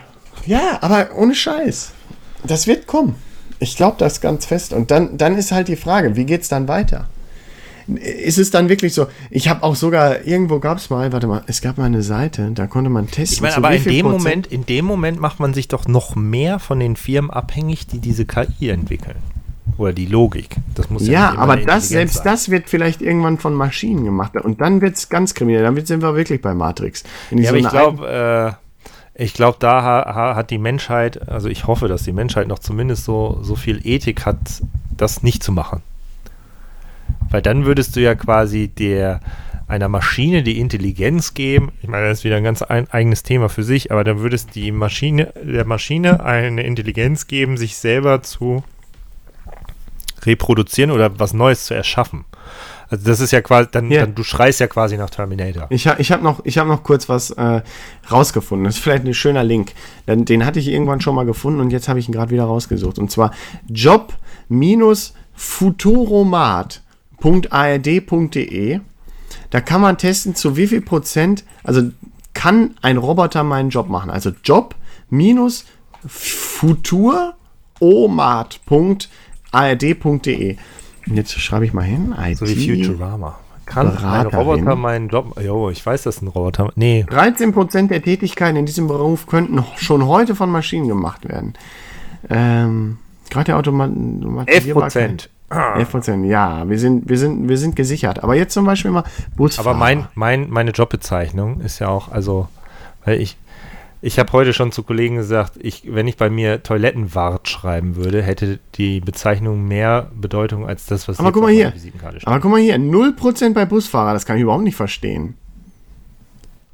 ja, aber ohne Scheiß. Das wird kommen. Ich glaube das ganz fest. Und dann, dann ist halt die Frage, wie geht's dann weiter? Ist es dann wirklich so? Ich habe auch sogar, irgendwo gab es mal, warte mal, es gab mal eine Seite, da konnte man testen. Ich meine, aber in dem, Prozent- Moment, in dem Moment macht man sich doch noch mehr von den Firmen abhängig, die diese KI entwickeln. Oder die Logik. Das muss ja, Ja, aber das, selbst sein. das wird vielleicht irgendwann von Maschinen gemacht. Und dann wird es ganz kriminell. Dann sind wir wirklich bei Matrix. Ja, aber ich glaube, äh, ich glaube, da ha, hat die Menschheit, also ich hoffe, dass die Menschheit noch zumindest so, so viel Ethik hat, das nicht zu machen. Weil dann würdest du ja quasi der einer Maschine die Intelligenz geben. Ich meine, das ist wieder ein ganz ein, eigenes Thema für sich, aber dann würdest die Maschine, der Maschine eine Intelligenz geben, sich selber zu reproduzieren oder was Neues zu erschaffen. Also das ist ja quasi, dann, Ja. dann du schreist ja quasi nach Terminator. Ich, ha- ich habe noch, ich hab noch kurz was äh, rausgefunden. Das ist vielleicht ein schöner Link. Den, den hatte ich irgendwann schon mal gefunden und jetzt habe ich ihn gerade wieder rausgesucht. Und zwar job-futuromat.ard.de. Da kann man testen, zu wie viel Prozent, also kann ein Roboter meinen Job machen. Also job-futuromat.ard.de. Und jetzt schreibe ich mal hin. IT. So wie Futurama. Kann ein Beraterin. Roboter meinen Job. Jo, ich weiß, dass ein Roboter. Nee, 13% der Tätigkeiten in diesem Beruf könnten schon heute von Maschinen gemacht werden. Ähm, Gerade der 11 Automatisierbarkeit. 11 Prozent, ja, wir sind, wir, sind, wir sind gesichert. Aber jetzt zum Beispiel mal Busfahrer. Aber mein, mein, meine Jobbezeichnung ist ja auch, also, weil ich, ich habe heute schon zu Kollegen gesagt, ich, wenn ich bei mir Toilettenwart schreiben würde, hätte die Bezeichnung mehr Bedeutung als das, was Aber jetzt guck mal auf hier. meiner Visitenkarte steht. Aber guck mal hier, 0% bei Busfahrer, das kann ich überhaupt nicht verstehen.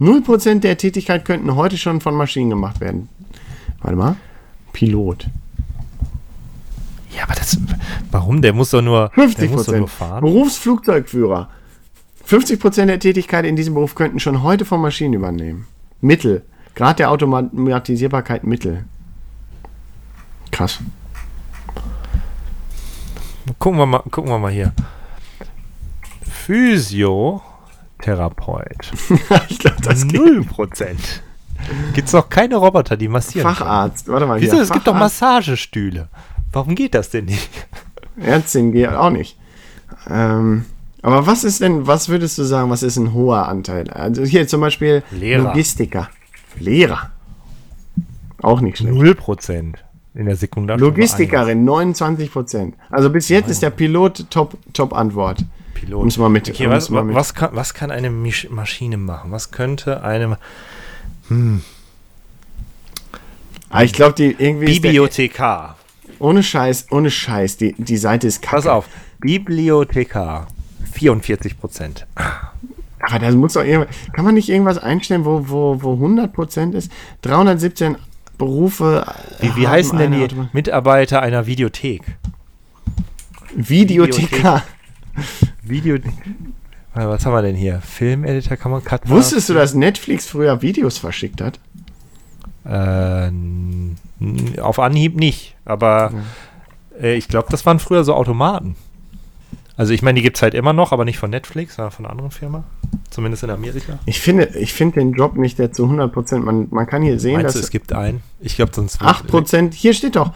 0% der Tätigkeit könnten heute schon von Maschinen gemacht werden. Warte mal. Pilot. Ja, aber das, warum? Der muss doch nur, 50 der muss doch nur Prozent. fahren. Berufsflugzeugführer. 50 Prozent der Tätigkeit in diesem Beruf könnten schon heute von Maschinen übernehmen. Mittel. Grad der Automatisierbarkeit Mittel. Krass. Gucken wir mal, gucken wir mal hier. Physiotherapeut. [LAUGHS] ich glaube, das geht. Null Prozent. Gibt es noch keine Roboter, die massieren können? Facharzt. Warte mal. Wieso? hier, Es gibt doch. Massagestühle. Warum geht das denn nicht? [LAUGHS] Ärztin geht auch nicht. Ähm, aber was ist denn, was würdest du sagen, was ist ein hoher Anteil? Also hier zum Beispiel Lehrer. Logistiker. Lehrer. Auch nicht schlecht. Null Prozent in der Sekundarstufe. Logistikerin, 29 Prozent. Also bis jetzt ist der Pilot Top, Top Antwort. Pilot. Muss man mit- Okay, was, man mit- was, kann, was kann eine Maschine machen? Was könnte eine Aber ich glaube, die irgendwie Bibliothekar? Ohne Scheiß, ohne Scheiß, die, die Seite ist kacke. Pass auf. Bibliothekar. 44 Prozent. Aber das muss doch irgendwas, kann man nicht irgendwas einstellen, wo, wo, wo 100 Prozent ist? 317 Berufe. äh, Wie, wie heißen denn die Automa- Mitarbeiter einer Videothek? Videothekar. Video. Was haben wir denn hier? Filmeditor kann man Cut Wusstest du, dass Netflix früher Videos verschickt hat? Äh, auf Anhieb nicht, aber äh, ich glaube, das waren früher so Automaten. Also ich meine, die gibt es halt immer noch, aber nicht von Netflix, sondern von einer anderen Firma. Zumindest in Amerika. Ich finde, ich finde den Job nicht der zu 100 Prozent. Man, man kann hier sehen, Meinst du, dass es gibt einen? Ich glaube, sonst 8 Prozent, hier steht doch,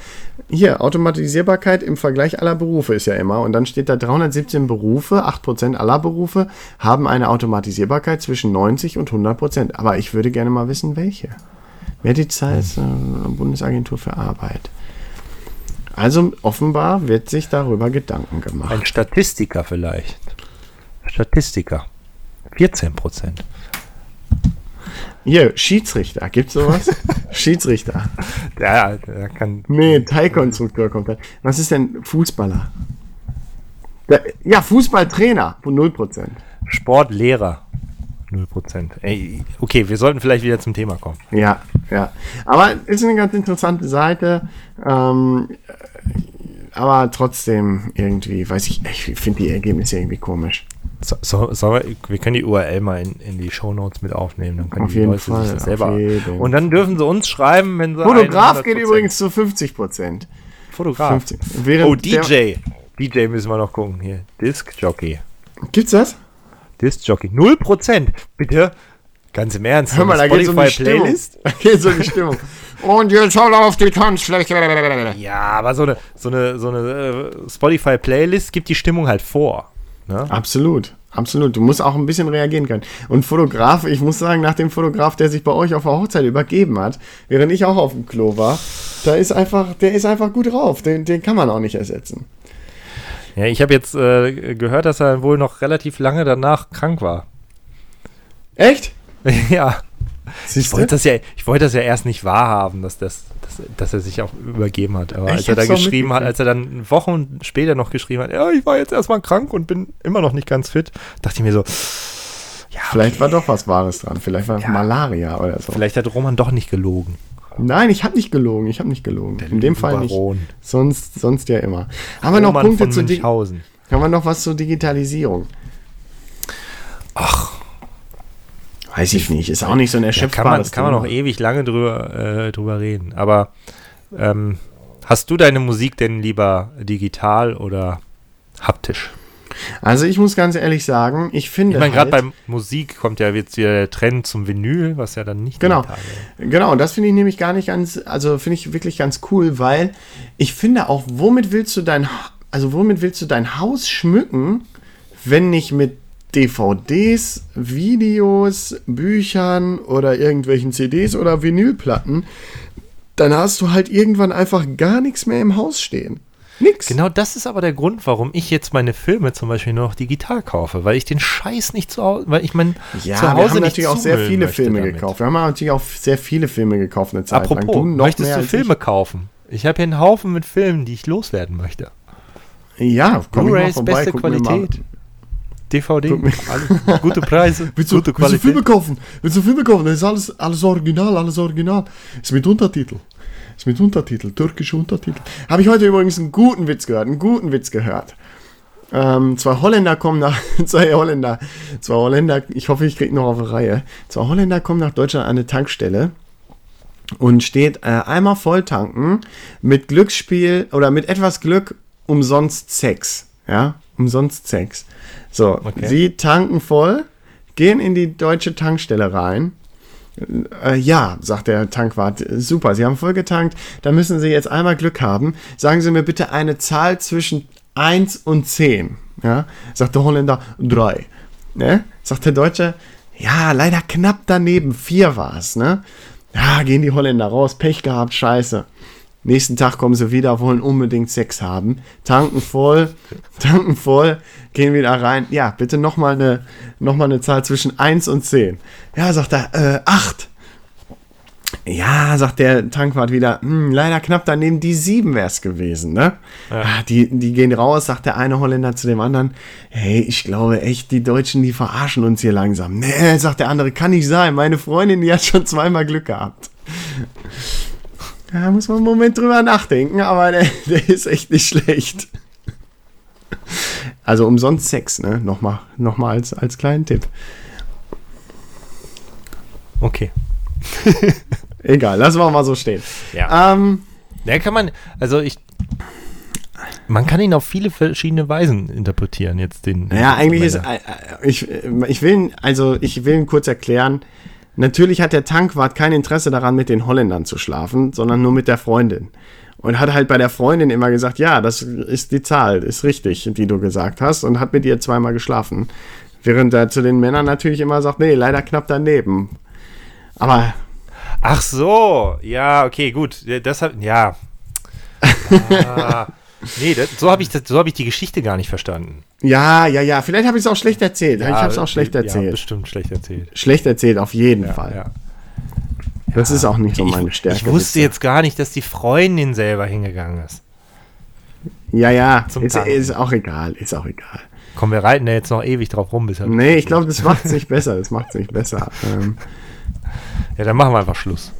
hier, Automatisierbarkeit im Vergleich aller Berufe ist ja immer. Und dann steht da 317 Berufe, 8 Prozent aller Berufe haben eine Automatisierbarkeit zwischen 90 und 100 Prozent. Aber ich würde gerne mal wissen, welche. Medizinis, äh, Bundesagentur für Arbeit. Also offenbar wird sich darüber Gedanken gemacht. Ein Statistiker vielleicht. Statistiker. 14 Prozent. Hier, Schiedsrichter, gibt's sowas? [LAUGHS] Schiedsrichter. Ja, der kann. Nee, Teilkonstrukteur kommt da. Was ist denn Fußballer? Der, ja, Fußballtrainer von 0%. Sportlehrer. 0 Prozent. Ey, okay, wir sollten vielleicht wieder zum Thema kommen. Ja, ja. Aber ist eine ganz interessante Seite. Ähm, aber trotzdem irgendwie, weiß ich, ich finde die Ergebnisse irgendwie komisch. So, so, so, wir können die URL mal in, in die Shownotes mit aufnehmen. Dann können Auf die jeden Leute Fall, sich das selber. Und dann dürfen sie uns schreiben, wenn sie. Fotograf 100%. geht übrigens zu 50%. Fotograf. 50. Während Oh, DJ. DJ müssen wir noch gucken hier. Disc Jockey. Gibt's das? Disc Jockey. 0%. Bitte. Ganz im Ernst. Hör mal, da um die Stimmung. Playlist. Da geht's um die Stimmung. Und jetzt schau auf die Tanzfläche. Ja, aber so eine, so eine, so eine äh, Spotify-Playlist gibt die Stimmung halt vor. Ne? Absolut, absolut. Du musst auch ein bisschen reagieren können. Und Fotograf, ich muss sagen, nach dem Fotograf, der sich bei euch auf der Hochzeit übergeben hat, während ich auch auf dem Klo war, da ist einfach, der ist einfach gut drauf. Den, den kann man auch nicht ersetzen. Ja, ich habe jetzt äh, gehört, dass er wohl noch relativ lange danach krank war. Echt? [LAUGHS] ja. Ich wollte das ja, ich wollte das ja erst nicht wahrhaben, dass, das, dass, dass er sich auch übergeben hat. Aber Ich als er dann geschrieben hat, als er dann Wochen später noch geschrieben hat, ja, ich war jetzt erstmal krank und bin immer noch nicht ganz fit, dachte ich mir so, ja, Vielleicht war doch was Wahres dran. Vielleicht war Ja. Malaria oder so. vielleicht hat Roman doch nicht gelogen. Nein, ich habe nicht gelogen. Ich habe nicht gelogen. In dem Fall nicht. Baron. Sonst, sonst ja immer. Haben wir noch Punkte zu. Haben wir noch was zur Digitalisierung? Ach, Weiß ich nicht. Ist auch nicht so ein ja, kann man, erschöpfbares kann man noch ewig lange drüber, äh, drüber reden. Aber ähm, hast du deine Musik denn lieber digital oder haptisch? Also ich muss ganz ehrlich sagen, ich finde Ich meine, gerade halt, bei Musik kommt ja jetzt wieder der Trend zum Vinyl, was ja dann nicht Genau. Genau, und das finde ich nämlich gar nicht ganz, also finde ich wirklich ganz cool, weil ich finde auch, womit willst du dein, also womit willst du dein Haus schmücken, wenn nicht mit DVDs, Videos, Büchern oder irgendwelchen CDs oder Vinylplatten, dann hast du halt irgendwann einfach gar nichts mehr im Haus stehen. Nix. Genau das ist aber der Grund, warum ich jetzt meine Filme zum Beispiel nur noch digital kaufe, weil ich den Scheiß nicht zu Hause, weil ich mein Ja, zu wir Hause haben nicht natürlich auch sehr viele Filme damit. gekauft. Wir haben natürlich auch sehr viele Filme gekauft eine Zeit lang. Apropos, Du noch möchtest mehr du Filme kaufen? Ich habe hier einen Haufen mit Filmen, die ich loswerden möchte. Ich. Ja, ich Blu-rays, beste guck Qualität. DVD, alles, gute Preise, [LAUGHS] Willst du, gute willst du Filme Qualität. kaufen? Willst du Filme kaufen? Das ist alles, alles original, alles original. Ist mit Untertitel. Ist mit Untertitel, türkische Untertitel. Habe ich heute übrigens einen guten Witz gehört, einen guten Witz gehört. Ähm, zwei Holländer kommen nach, [LAUGHS] zwei Holländer, zwei Holländer, ich hoffe, ich kriege noch auf die Reihe. Zwei Holländer kommen nach Deutschland an eine Tankstelle und steht äh, einmal voll tanken mit Glücksspiel oder mit etwas Glück umsonst Sex. Ja, umsonst Sex. So, Okay. sie tanken voll, gehen in die deutsche Tankstelle rein. Äh, ja, sagt der Tankwart, super, Sie haben voll getankt, da müssen Sie jetzt einmal Glück haben. Sagen Sie mir bitte eine Zahl zwischen 1 und 10. Ja, sagt der Holländer 3. Ne? Sagt der Deutsche, ja, leider knapp daneben, 4 war es. Ne? Ja, gehen die Holländer raus, Pech gehabt, scheiße. Nächsten Tag kommen sie wieder, wollen unbedingt Sex haben, tanken voll, tanken voll, gehen wieder rein. Ja, bitte nochmal eine, noch mal eine Zahl zwischen 1 und 10. Ja, sagt er, äh, 8. Ja, sagt der Tankwart wieder, hm, leider knapp daneben, die 7 wäre es gewesen, ne? Ah, Die, die gehen raus, sagt der eine Holländer zu dem anderen, hey, ich glaube echt, die Deutschen, die verarschen uns hier langsam. Nee, sagt der andere, kann nicht sein, meine Freundin, die hat schon zweimal Glück gehabt. Da muss man einen Moment drüber nachdenken, aber der, [LAUGHS] der ist echt nicht schlecht. Also umsonst Sex, ne? Nochmal, nochmal als, als kleinen Tipp. Okay. [LAUGHS] Egal, lassen wir mal so stehen. Ja. Ähm, Der kann man, also ich, man kann ihn auf viele verschiedene Weisen interpretieren, jetzt den. Ja, eigentlich ist, Männer. äh, ich, ich will, also ich will ihn kurz erklären. Natürlich hat der Tankwart kein Interesse daran, mit den Holländern zu schlafen, sondern nur mit der Freundin. Und hat halt bei der Freundin immer gesagt, ja, das ist die Zahl, ist richtig, die du gesagt hast, und hat mit ihr zweimal geschlafen. Während er zu den Männern natürlich immer sagt, nee, leider knapp daneben. Aber Ach so, ja, okay, gut. Das hab, ja. [LAUGHS] Ah, nee, das, so habe ich, das- so hab ich die Geschichte gar nicht verstanden. Ja, ja, ja, vielleicht habe ich es auch schlecht erzählt. ich Ja, habe es auch schlecht Ja, erzählt. bestimmt schlecht erzählt. schlecht erzählt, auf jeden Ja, Fall. ja. Das ist auch nicht so meine ich, Stärke. ich wusste jetzt gar nicht, dass die Freundin selber hingegangen ist. Ja, ja, ist, ist auch egal, ist auch egal. Komm, wir reiten da jetzt noch ewig drauf rum. Bis Nee, ich glaube, das macht es nicht besser. Das macht es nicht besser. Ähm, Ja, dann machen wir einfach Schluss.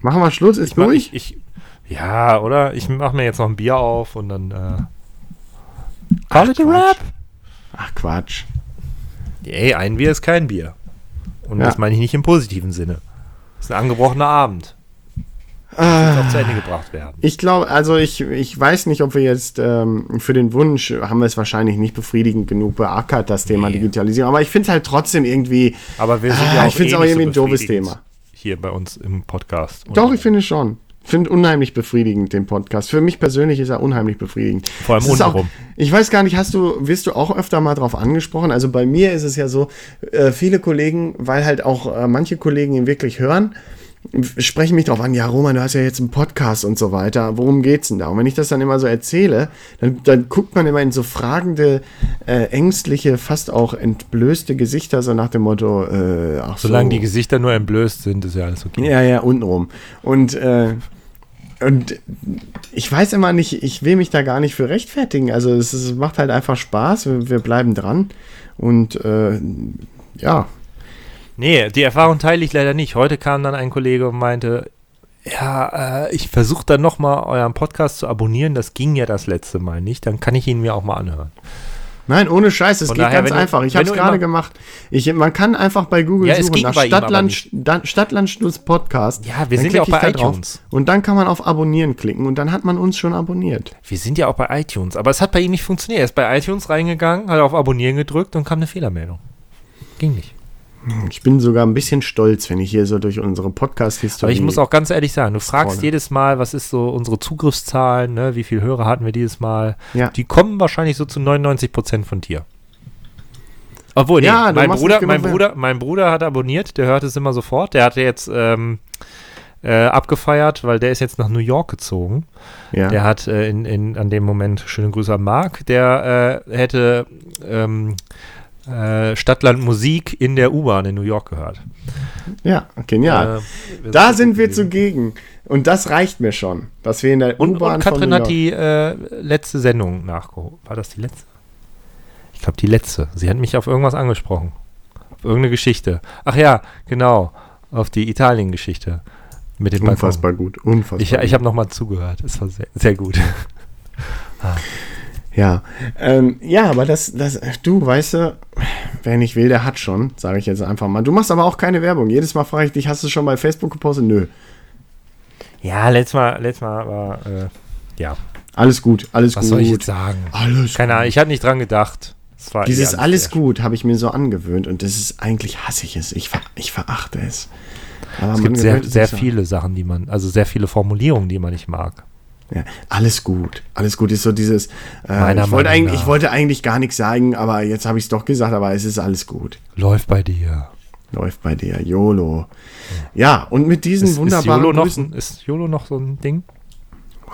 machen wir Schluss, ist Ich, mach- durch? ich, ich, ja, oder? Ich mache mir jetzt noch ein Bier auf und dann. Äh, call it a Quatsch. Ach Quatsch. Ey, ein Bier ist kein Bier. Und Ja. das meine ich nicht im positiven Sinne. Das ist ein angebrochener Abend. Ah, auch zu Ende gebracht werden. ich glaube, also ich, ich weiß nicht, ob wir jetzt ähm, für den Wunsch haben wir es wahrscheinlich nicht befriedigend genug beackert, das Thema Nee. Digitalisierung. Aber ich finde es halt trotzdem irgendwie. Aber wir sind Ah, ja auch ich find's eh auch irgendwie ein so doofes befriedigend Thema. Hier bei uns im Podcast. Doch, ich finde schon. Ich finde unheimlich befriedigend den Podcast. Für mich persönlich ist er unheimlich befriedigend. Vor allem untenrum. Ich weiß gar nicht, hast du, wirst du auch öfter mal drauf angesprochen? Also bei mir ist es ja so, äh, viele Kollegen, weil halt auch äh, manche Kollegen ihn wirklich hören, sprechen mich drauf an, ja Roman, du hast ja jetzt einen Podcast und so weiter, worum geht's denn da? Und wenn ich das dann immer so erzähle, dann, dann guckt man immer in so fragende, äh, ängstliche, fast auch entblößte Gesichter, so nach dem Motto, äh, ach so. Solange die Gesichter nur entblößt sind, ist ja alles okay. Ja, ja, untenrum. Und, äh, und ich weiß immer nicht, ich will mich da gar nicht für rechtfertigen. Also es, es macht halt einfach Spaß, wir, wir bleiben dran. Und äh, ja, Nee, die Erfahrung teile ich leider nicht. Heute kam dann ein Kollege und meinte, ja, äh, ich versuche dann nochmal euren Podcast zu abonnieren. Das ging ja das letzte Mal nicht. Dann kann ich ihn mir auch mal anhören. Nein, ohne Scheiß, es Von geht daher, ganz du- einfach. Ich habe es gerade gemacht. Ich, man kann einfach bei Google Ja, suchen nach Stadtland, nicht. Sta- Stadtlandstuss Podcast. Ja, wir Dann sind ja auch bei iTunes. Und dann kann man auf Abonnieren klicken und dann hat man uns schon abonniert. Wir sind ja auch bei iTunes, aber es hat bei ihm nicht funktioniert. Er ist bei iTunes reingegangen, hat auf Abonnieren gedrückt und kam eine Fehlermeldung. Ging nicht. Ich bin sogar ein bisschen stolz, wenn ich hier so durch unsere Aber Podcast-Historie. ich muss auch ganz ehrlich sagen, du fragst Scrolle. jedes Mal, was ist so unsere Zugriffszahlen, ne? wie viele Hörer hatten wir dieses Mal? Ja. Die kommen wahrscheinlich so zu 99 Prozent von dir. Obwohl, nee, Ja, mein, Bruder, mein. Bruder, mein Bruder hat abonniert, der hört es immer sofort. Der hatte jetzt ähm, äh, abgefeiert, weil der ist jetzt nach New York gezogen. Ja. Der hat äh, in, in, an dem Moment, schöne Grüße an Marc, der äh, hätte ähm, äh, Stadtland Musik in der U-Bahn in New York gehört. ja, genial. Äh, Da sind wir gewesen. zugegen. Und das reicht mir schon, dass wir in der Und, U-Bahn und von Katrin New hat die äh, letzte Sendung nachgeholt. War das die letzte? Ich glaube, die letzte. Sie hat mich auf irgendwas angesprochen. Auf irgendeine Geschichte. Ach ja, genau. Auf die Italien-Geschichte. Mit dem Balkon. unfassbar gut, unfassbar. Ich, ich habe nochmal zugehört. Es war sehr, sehr gut. [LAUGHS] ja, ähm, ja, aber das, das, du, weißt du, wer nicht will, der hat schon, sage ich jetzt einfach mal. Du machst aber auch keine Werbung. Jedes Mal frage ich dich, hast du schon bei Facebook gepostet? Nö. ja, letztes Mal, letztes Mal war, äh, ja, Alles gut, alles was gut. soll ich jetzt sagen? Alles Keine Ahnung, ich hatte nicht dran gedacht. Dieses alles sehr- gut habe ich mir so angewöhnt und das ist eigentlich hasse ich es. Ich, ver, ich verachte es. Aber Es gibt sehr, sehr viele Sachen, die man, also sehr viele Formulierungen, die man nicht mag. Ja, alles gut. Alles gut ist so dieses. Äh, ich, wollte eigentlich, ich wollte eigentlich gar nichts sagen, aber jetzt habe ich es doch gesagt, aber es ist alles gut. Läuft bei dir. Läuft bei dir, YOLO. Ja, und mit diesen Ist, ist, wunderbaren YOLO noch, Grüßen. ist YOLO noch so ein Ding?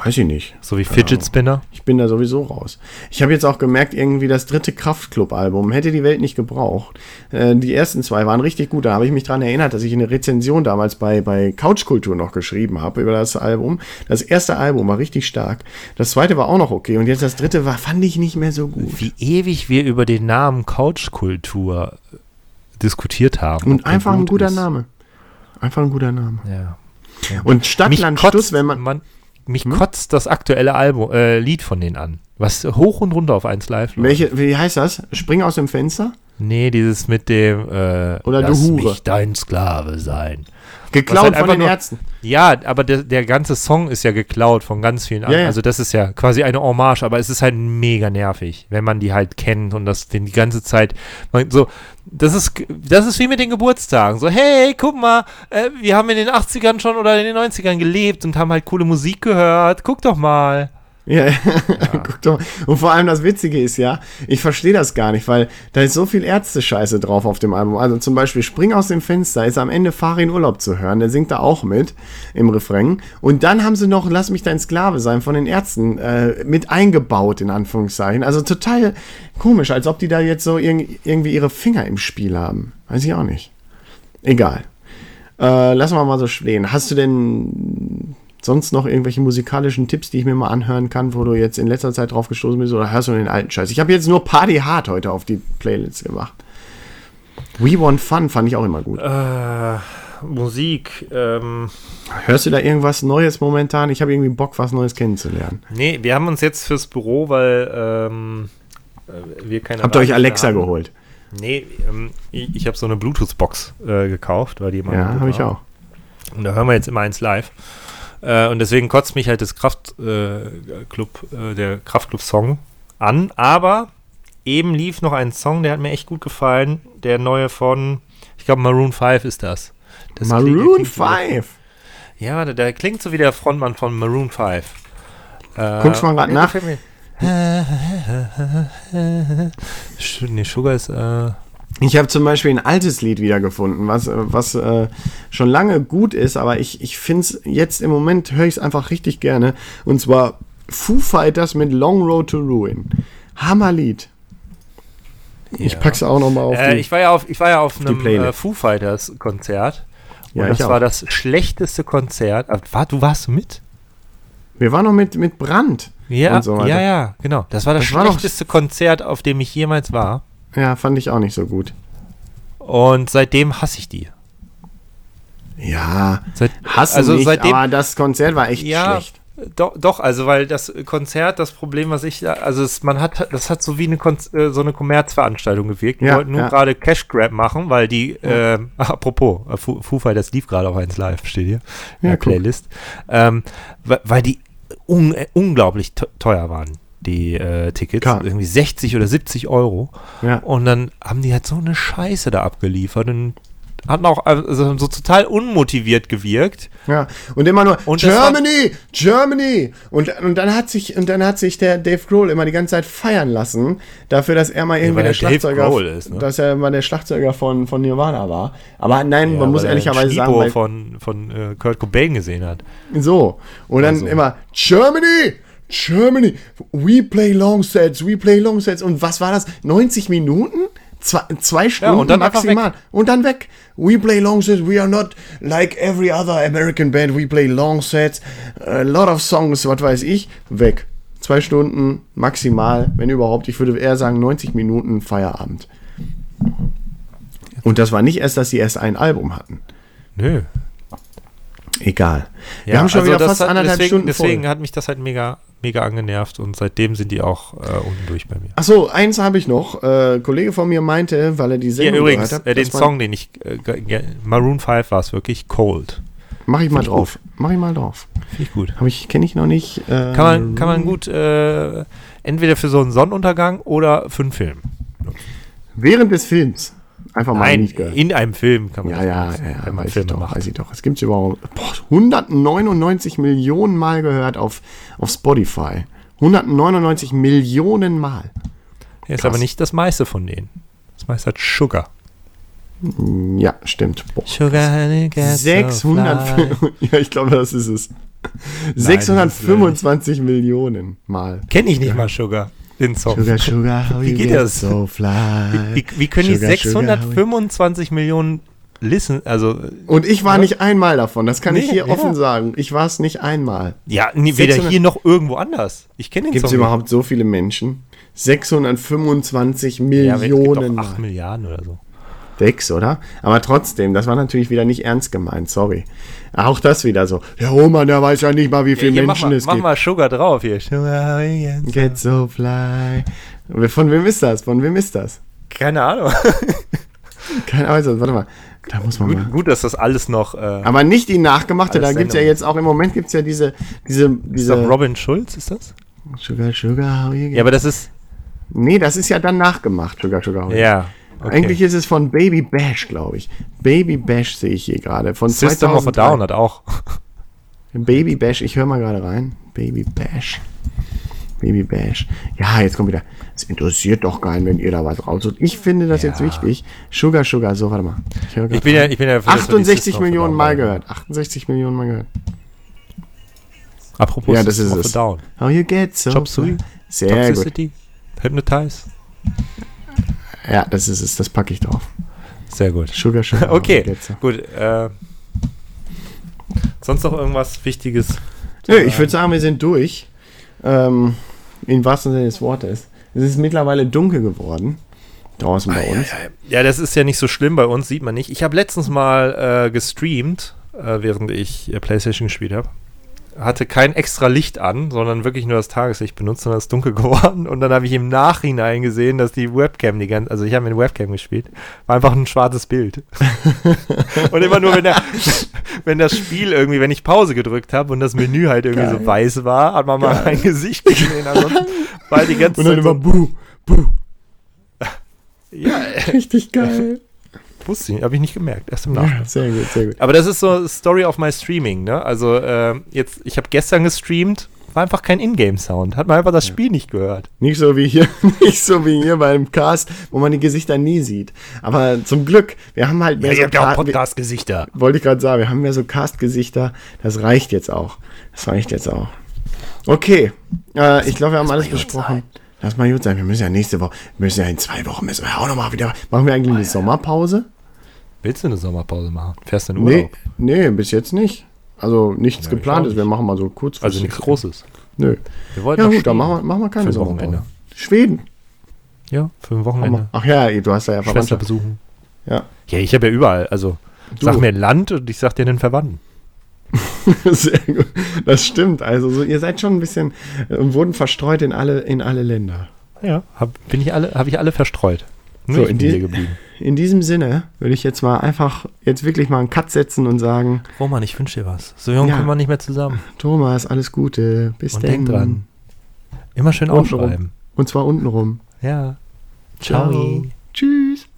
Weiß ich nicht. So wie Fidget Spinner? Ich bin da sowieso raus. Ich habe jetzt auch gemerkt, irgendwie das dritte Kraftclub-Album hätte die Welt nicht gebraucht. Äh, die ersten zwei waren richtig gut. Da habe ich mich dran erinnert, dass ich eine Rezension damals bei, bei Couchkultur noch geschrieben habe über das Album. Das erste Album war richtig stark. Das zweite war auch noch okay. Und jetzt das dritte war, fand ich nicht mehr so gut. Wie ewig wir über den Namen Couchkultur diskutiert haben. Und einfach ein gut guter ist. Name. Einfach ein guter Name. Ja. Und Stadtland Stuss, wenn man. Hm? Mich kotzt das aktuelle Album, äh, Lied von denen an. Was hoch und runter auf 1 Live läuft. Welche, wie heißt das? Spring aus dem Fenster? Nee, dieses mit dem äh, Oder du Lass Hure. mich dein Sklave sein. Geklaut halt von den nur- Ärzten. Ja, aber der, der ganze Song ist ja geklaut von ganz vielen anderen. ja. Also das ist ja quasi eine Hommage, aber es ist halt mega nervig, wenn man die halt kennt und das den die ganze Zeit man, so. Das ist das ist wie mit den Geburtstagen. So hey, guck mal, äh, wir haben in den 80ern schon oder in den 90ern gelebt und haben halt coole Musik gehört. Guck doch mal. Ja, [LAUGHS] guck doch. mal. Und vor allem das Witzige ist ja, ich verstehe das gar nicht, weil da ist so viel Ärzte-Scheiße drauf auf dem Album. Also zum Beispiel Spring aus dem Fenster ist am Ende Farin Urlaub zu hören. Der singt da auch mit im Refrain. Und dann haben sie noch Lass mich dein Sklave sein von den Ärzten äh, mit eingebaut, in Anführungszeichen. Also total komisch, als ob die da jetzt so irg irgendwie ihre Finger im Spiel haben. Weiß ich auch nicht. Egal. Äh, lassen wir mal so stehen. Hast du denn sonst noch irgendwelche musikalischen Tipps, die ich mir mal anhören kann, wo du jetzt in letzter Zeit drauf gestoßen bist oder hörst du den alten Scheiß? Ich habe jetzt nur Party Hard heute auf die Playlist gemacht. We Want Fun fand ich auch immer gut. Äh, Musik. Ähm, Hörst du da irgendwas Neues momentan? Ich habe irgendwie Bock, was Neues kennenzulernen. nee, wir haben uns jetzt fürs Büro, weil ähm, äh, wir keine. Habt ihr euch Alexa haben. geholt? Nee, ähm, ich, ich habe so eine Bluetooth-Box äh, gekauft, weil die immer Ja, habe ich auch. Und da hören wir jetzt immer eins live. Äh, und deswegen kotzt mich halt das Kraftclub, äh, äh, der Kraftclub-Song an. Aber eben lief noch ein Song, der hat mir echt gut gefallen. Der neue von, ich glaube, Maroon 5 ist das. das Maroon klingt so wie- 5. Ja, der, der klingt so wie der Frontmann von Maroon 5. Äh, Guckst mal grad der nach? [LAUGHS] Nee, Sugar ist, äh, Ich habe zum Beispiel ein altes Lied wiedergefunden, was, was äh, schon lange gut ist, aber ich, ich finde es jetzt im Moment, höre ich es einfach richtig gerne. Und zwar Foo Fighters mit Long Road to Ruin. Hammerlied. Ich ja. pack's auch nochmal auf Äh, ich war ja auf, ich war ja auf die einem äh, Foo Fighters Konzert. Und Ja, das ich war das schlechteste Konzert. War, du warst mit? Wir waren noch mit, mit Brand. Ja, so ja, ja, genau. Das war das, Das war schlechteste Konzert, auf dem ich jemals war. Ja, fand ich auch nicht so gut. Und seitdem hasse ich die. Ja, Seit, hassen also nicht, seitdem, aber das Konzert war echt ja, schlecht. Doch, doch, also weil das Konzert, das Problem, was ich da, also es, man hat, das hat so wie eine Kon äh, so eine Kommerzveranstaltung gewirkt. Die Ja, wollten nur ja. gerade Cash Grab machen, weil die, äh, [LAUGHS] apropos, äh, Foo, Foo Fighters lief gerade auf 1 Live, steht hier, in Ja, der. Playlist, ähm, weil, die un, äh, unglaublich te- teuer waren, die äh, Tickets, Klar. irgendwie 60 oder 70 Euro. Ja. Und dann haben die halt so eine Scheiße da abgeliefert und hatten auch also, so total unmotiviert gewirkt. Ja, und immer nur Und das war- Germany, Germany. Und, und dann hat sich und dann hat sich der Dave Grohl immer die ganze Zeit feiern lassen dafür, dass er mal irgendwie weil der er Dave Schlagzeuger, ist, ne? dass er mal der Schlagzeuger von, von Nirvana war. Aber nein, Ja, man muss er ehrlicherweise sagen, weil, von, von äh, Kurt Cobain gesehen hat. so und dann Also. immer Germany. Germany, we play long sets, we play long sets. Und was war das? 90 Minuten? Zwei, zwei Stunden und dann maximal. Und dann weg. We play long sets. We are not like every other American band. We play long sets. A lot of songs, was weiß ich. Weg. Zwei Stunden maximal, wenn überhaupt. Ich würde eher sagen 90 Minuten Feierabend. Und das war nicht erst, dass sie erst ein Album hatten. Nö. Egal. Wir haben schon also wieder fast hat, anderthalb deswegen, Stunden Deswegen voll. hat mich das halt mega, mega angenervt und seitdem sind die auch äh, unten durch bei mir. Achso, eins habe ich noch. Äh, Kollege von mir meinte, weil er die Sendung übrigens, gehört hat, äh, den Song, den ich, äh, Maroon 5 war es wirklich, Cold. Mach ich mal Find ich drauf. Mach ich mal drauf. Finde ich gut. Ich, kenne ich noch nicht. Äh, Kann man, kann man gut äh, entweder für so einen Sonnenuntergang oder für einen Film. Während des Films. Einfach mal Nein, nicht gehört. in einem Film kann man Ja, ja, benutzen, ja, ja weiß, ich Filme doch, macht. weiß ich doch. Es gibt überhaupt boah, 199 Millionen Mal gehört auf, auf Spotify. 199 Millionen Mal. Ja, ist aber nicht das meiste von denen. Das meiste hat Sugar. Ja, stimmt. Boah. Sugar honey gets so 600, fly. [LAUGHS] ja, ich glaube, das ist es. ist 625 Millionen Mal. Kenn ich nicht mal Sugar, den Song. Sugar, sugar, Wie geht das? so fly. Wie, wie können die Sugar, sugar, you- 625 Millionen Listen, also Und ich war nicht einmal davon, das kann ich Nee, hier ja. offen sagen. Ich war es nicht einmal. ja, nee, weder 600 hier noch irgendwo anders. Ich kenne den Gibt es überhaupt so viele Menschen? 625 nicht. Ja, Millionen Mal. 8 Milliarden oder so. Sechs, oder? Aber trotzdem, das war natürlich wieder nicht ernst gemeint, sorry. Auch das wieder so. Der Roman, der weiß ja nicht mal, wie viele mach Menschen mal, es mach gibt. mal Sugar drauf hier. Sugar Get so fly. Von wem ist das? Von wem ist das? Keine Ahnung. [LAUGHS] Keine Ahnung, warte mal. Da muss man mal. Gut, gut, dass das alles noch. Äh, Aber nicht die nachgemachte, da gibt es ja jetzt auch im Moment gibt es ja diese, diese, ist diese Robin Schulz, ist das? Sugar, Sugar, how you Ja, aber das ist. Nee, das ist ja dann nachgemacht, Sugar, Sugar, how you Ja. Okay. Eigentlich ist es von Baby Bash, glaube ich. Baby Bash sehe ich hier gerade. Von System of a 2003. Down hat auch. Baby Bash, ich höre mal gerade rein. Baby Bash. Baby Bash. Ja, jetzt kommt wieder. Es interessiert doch keinen, wenn ihr da was raussucht. Ich finde das jetzt Ja. wichtig. Sugar, Sugar, so, warte mal. Ich grad bin ja, ich bin ja für das, für die 68 System of a Millionen Mal gehört. 68 Millionen Mal gehört. Apropos Ja, das ist of es. a Down. How you get so. Chop Suey? Sehr gut. Toxicity? Hypnotize? Ja, das ist es. Das packe ich drauf. Sehr gut. Sugar, Sugar. [LAUGHS] Okay, gut. Äh, sonst noch irgendwas Wichtiges? Nö, ich würde sagen, wir sind durch. Ähm, in wahrsten Sinne des Wortes. Es ist mittlerweile dunkel geworden. Draußen bei uns. Ja, das ist ja nicht so schlimm bei uns, sieht man nicht. Ich habe letztens mal äh, gestreamt, äh, während ich äh, PlayStation gespielt habe. Hatte kein extra Licht an, sondern wirklich nur das Tageslicht benutzt und dann ist dunkel [LAUGHS] geworden. Und dann habe ich im Nachhinein gesehen, dass die Webcam, die ganze, also ich habe mit Webcam gespielt, war einfach ein schwarzes Bild. [LAUGHS] und immer nur, wenn, der, wenn das Spiel irgendwie, wenn ich Pause gedrückt habe und das Menü halt irgendwie so Geil. weiß war, hat man mal mein Gesicht gesehen. Ansonsten war die [LAUGHS] ganze Und dann Zeit immer so, Buh, Buh. ja, Richtig geil. Wusste ich, habe ich nicht gemerkt, erst im Nachhinein. Ja, sehr gut, sehr gut. Aber das ist so Story of my Streaming, ne? Also äh, jetzt, ich habe gestern gestreamt, war einfach kein Ingame-Sound, hat man einfach das Spiel nicht gehört. Nicht so wie hier, [LAUGHS] nicht so wie hier beim Cast, wo man die Gesichter nie sieht. Aber zum Glück, wir haben halt mehr so Ca- Podcast-Gesichter. wir- Wollte ich gerade sagen, wir haben mehr so Cast-Gesichter. Das reicht jetzt auch. Das reicht jetzt auch. Okay, äh, ich glaube, wir haben alles besprochen. Lass mal gut sein. Wir müssen ja nächste Woche, wir müssen ja in zwei Wochen müssen wir auch nochmal wieder. Machen wir eigentlich eine Sommerpause? Willst du eine Sommerpause machen? Fährst du in Nee, Urlaub? nee, bis jetzt nicht. Also nichts Ja, ich geplant auch ist. Wir machen mal so kurz. Also nichts Großes. Nö. Wir wollten Ja gut, dann machen wir, machen wir keine Für Sommerpause. Wochenende. Schweden. Ja, für ein Wochenende. Ach ja, du hast ja Schwester Verwandtschaft. besuchen. Ja. Ja, ich habe ja überall. Also, Du. sag mir ein Land und ich sag dir einen Verwandten. [LAUGHS] Sehr gut. Das stimmt. Also so, ihr seid schon ein bisschen äh, und wurden verstreut in alle, in alle Länder. Ja, hab, bin ich alle, habe ich alle verstreut. Nur So, ich in bin die- hier geblieben. In diesem Sinne würde ich jetzt mal einfach jetzt wirklich mal einen Cut setzen und sagen, Roman, ich wünsche dir was. So jung Ja. kommen wir nicht mehr zusammen. Thomas, alles Gute. Bis Und dann. denk dran. Immer schön Untenrum. aufschreiben. Und zwar untenrum. Ja. Ciao. Tschüss.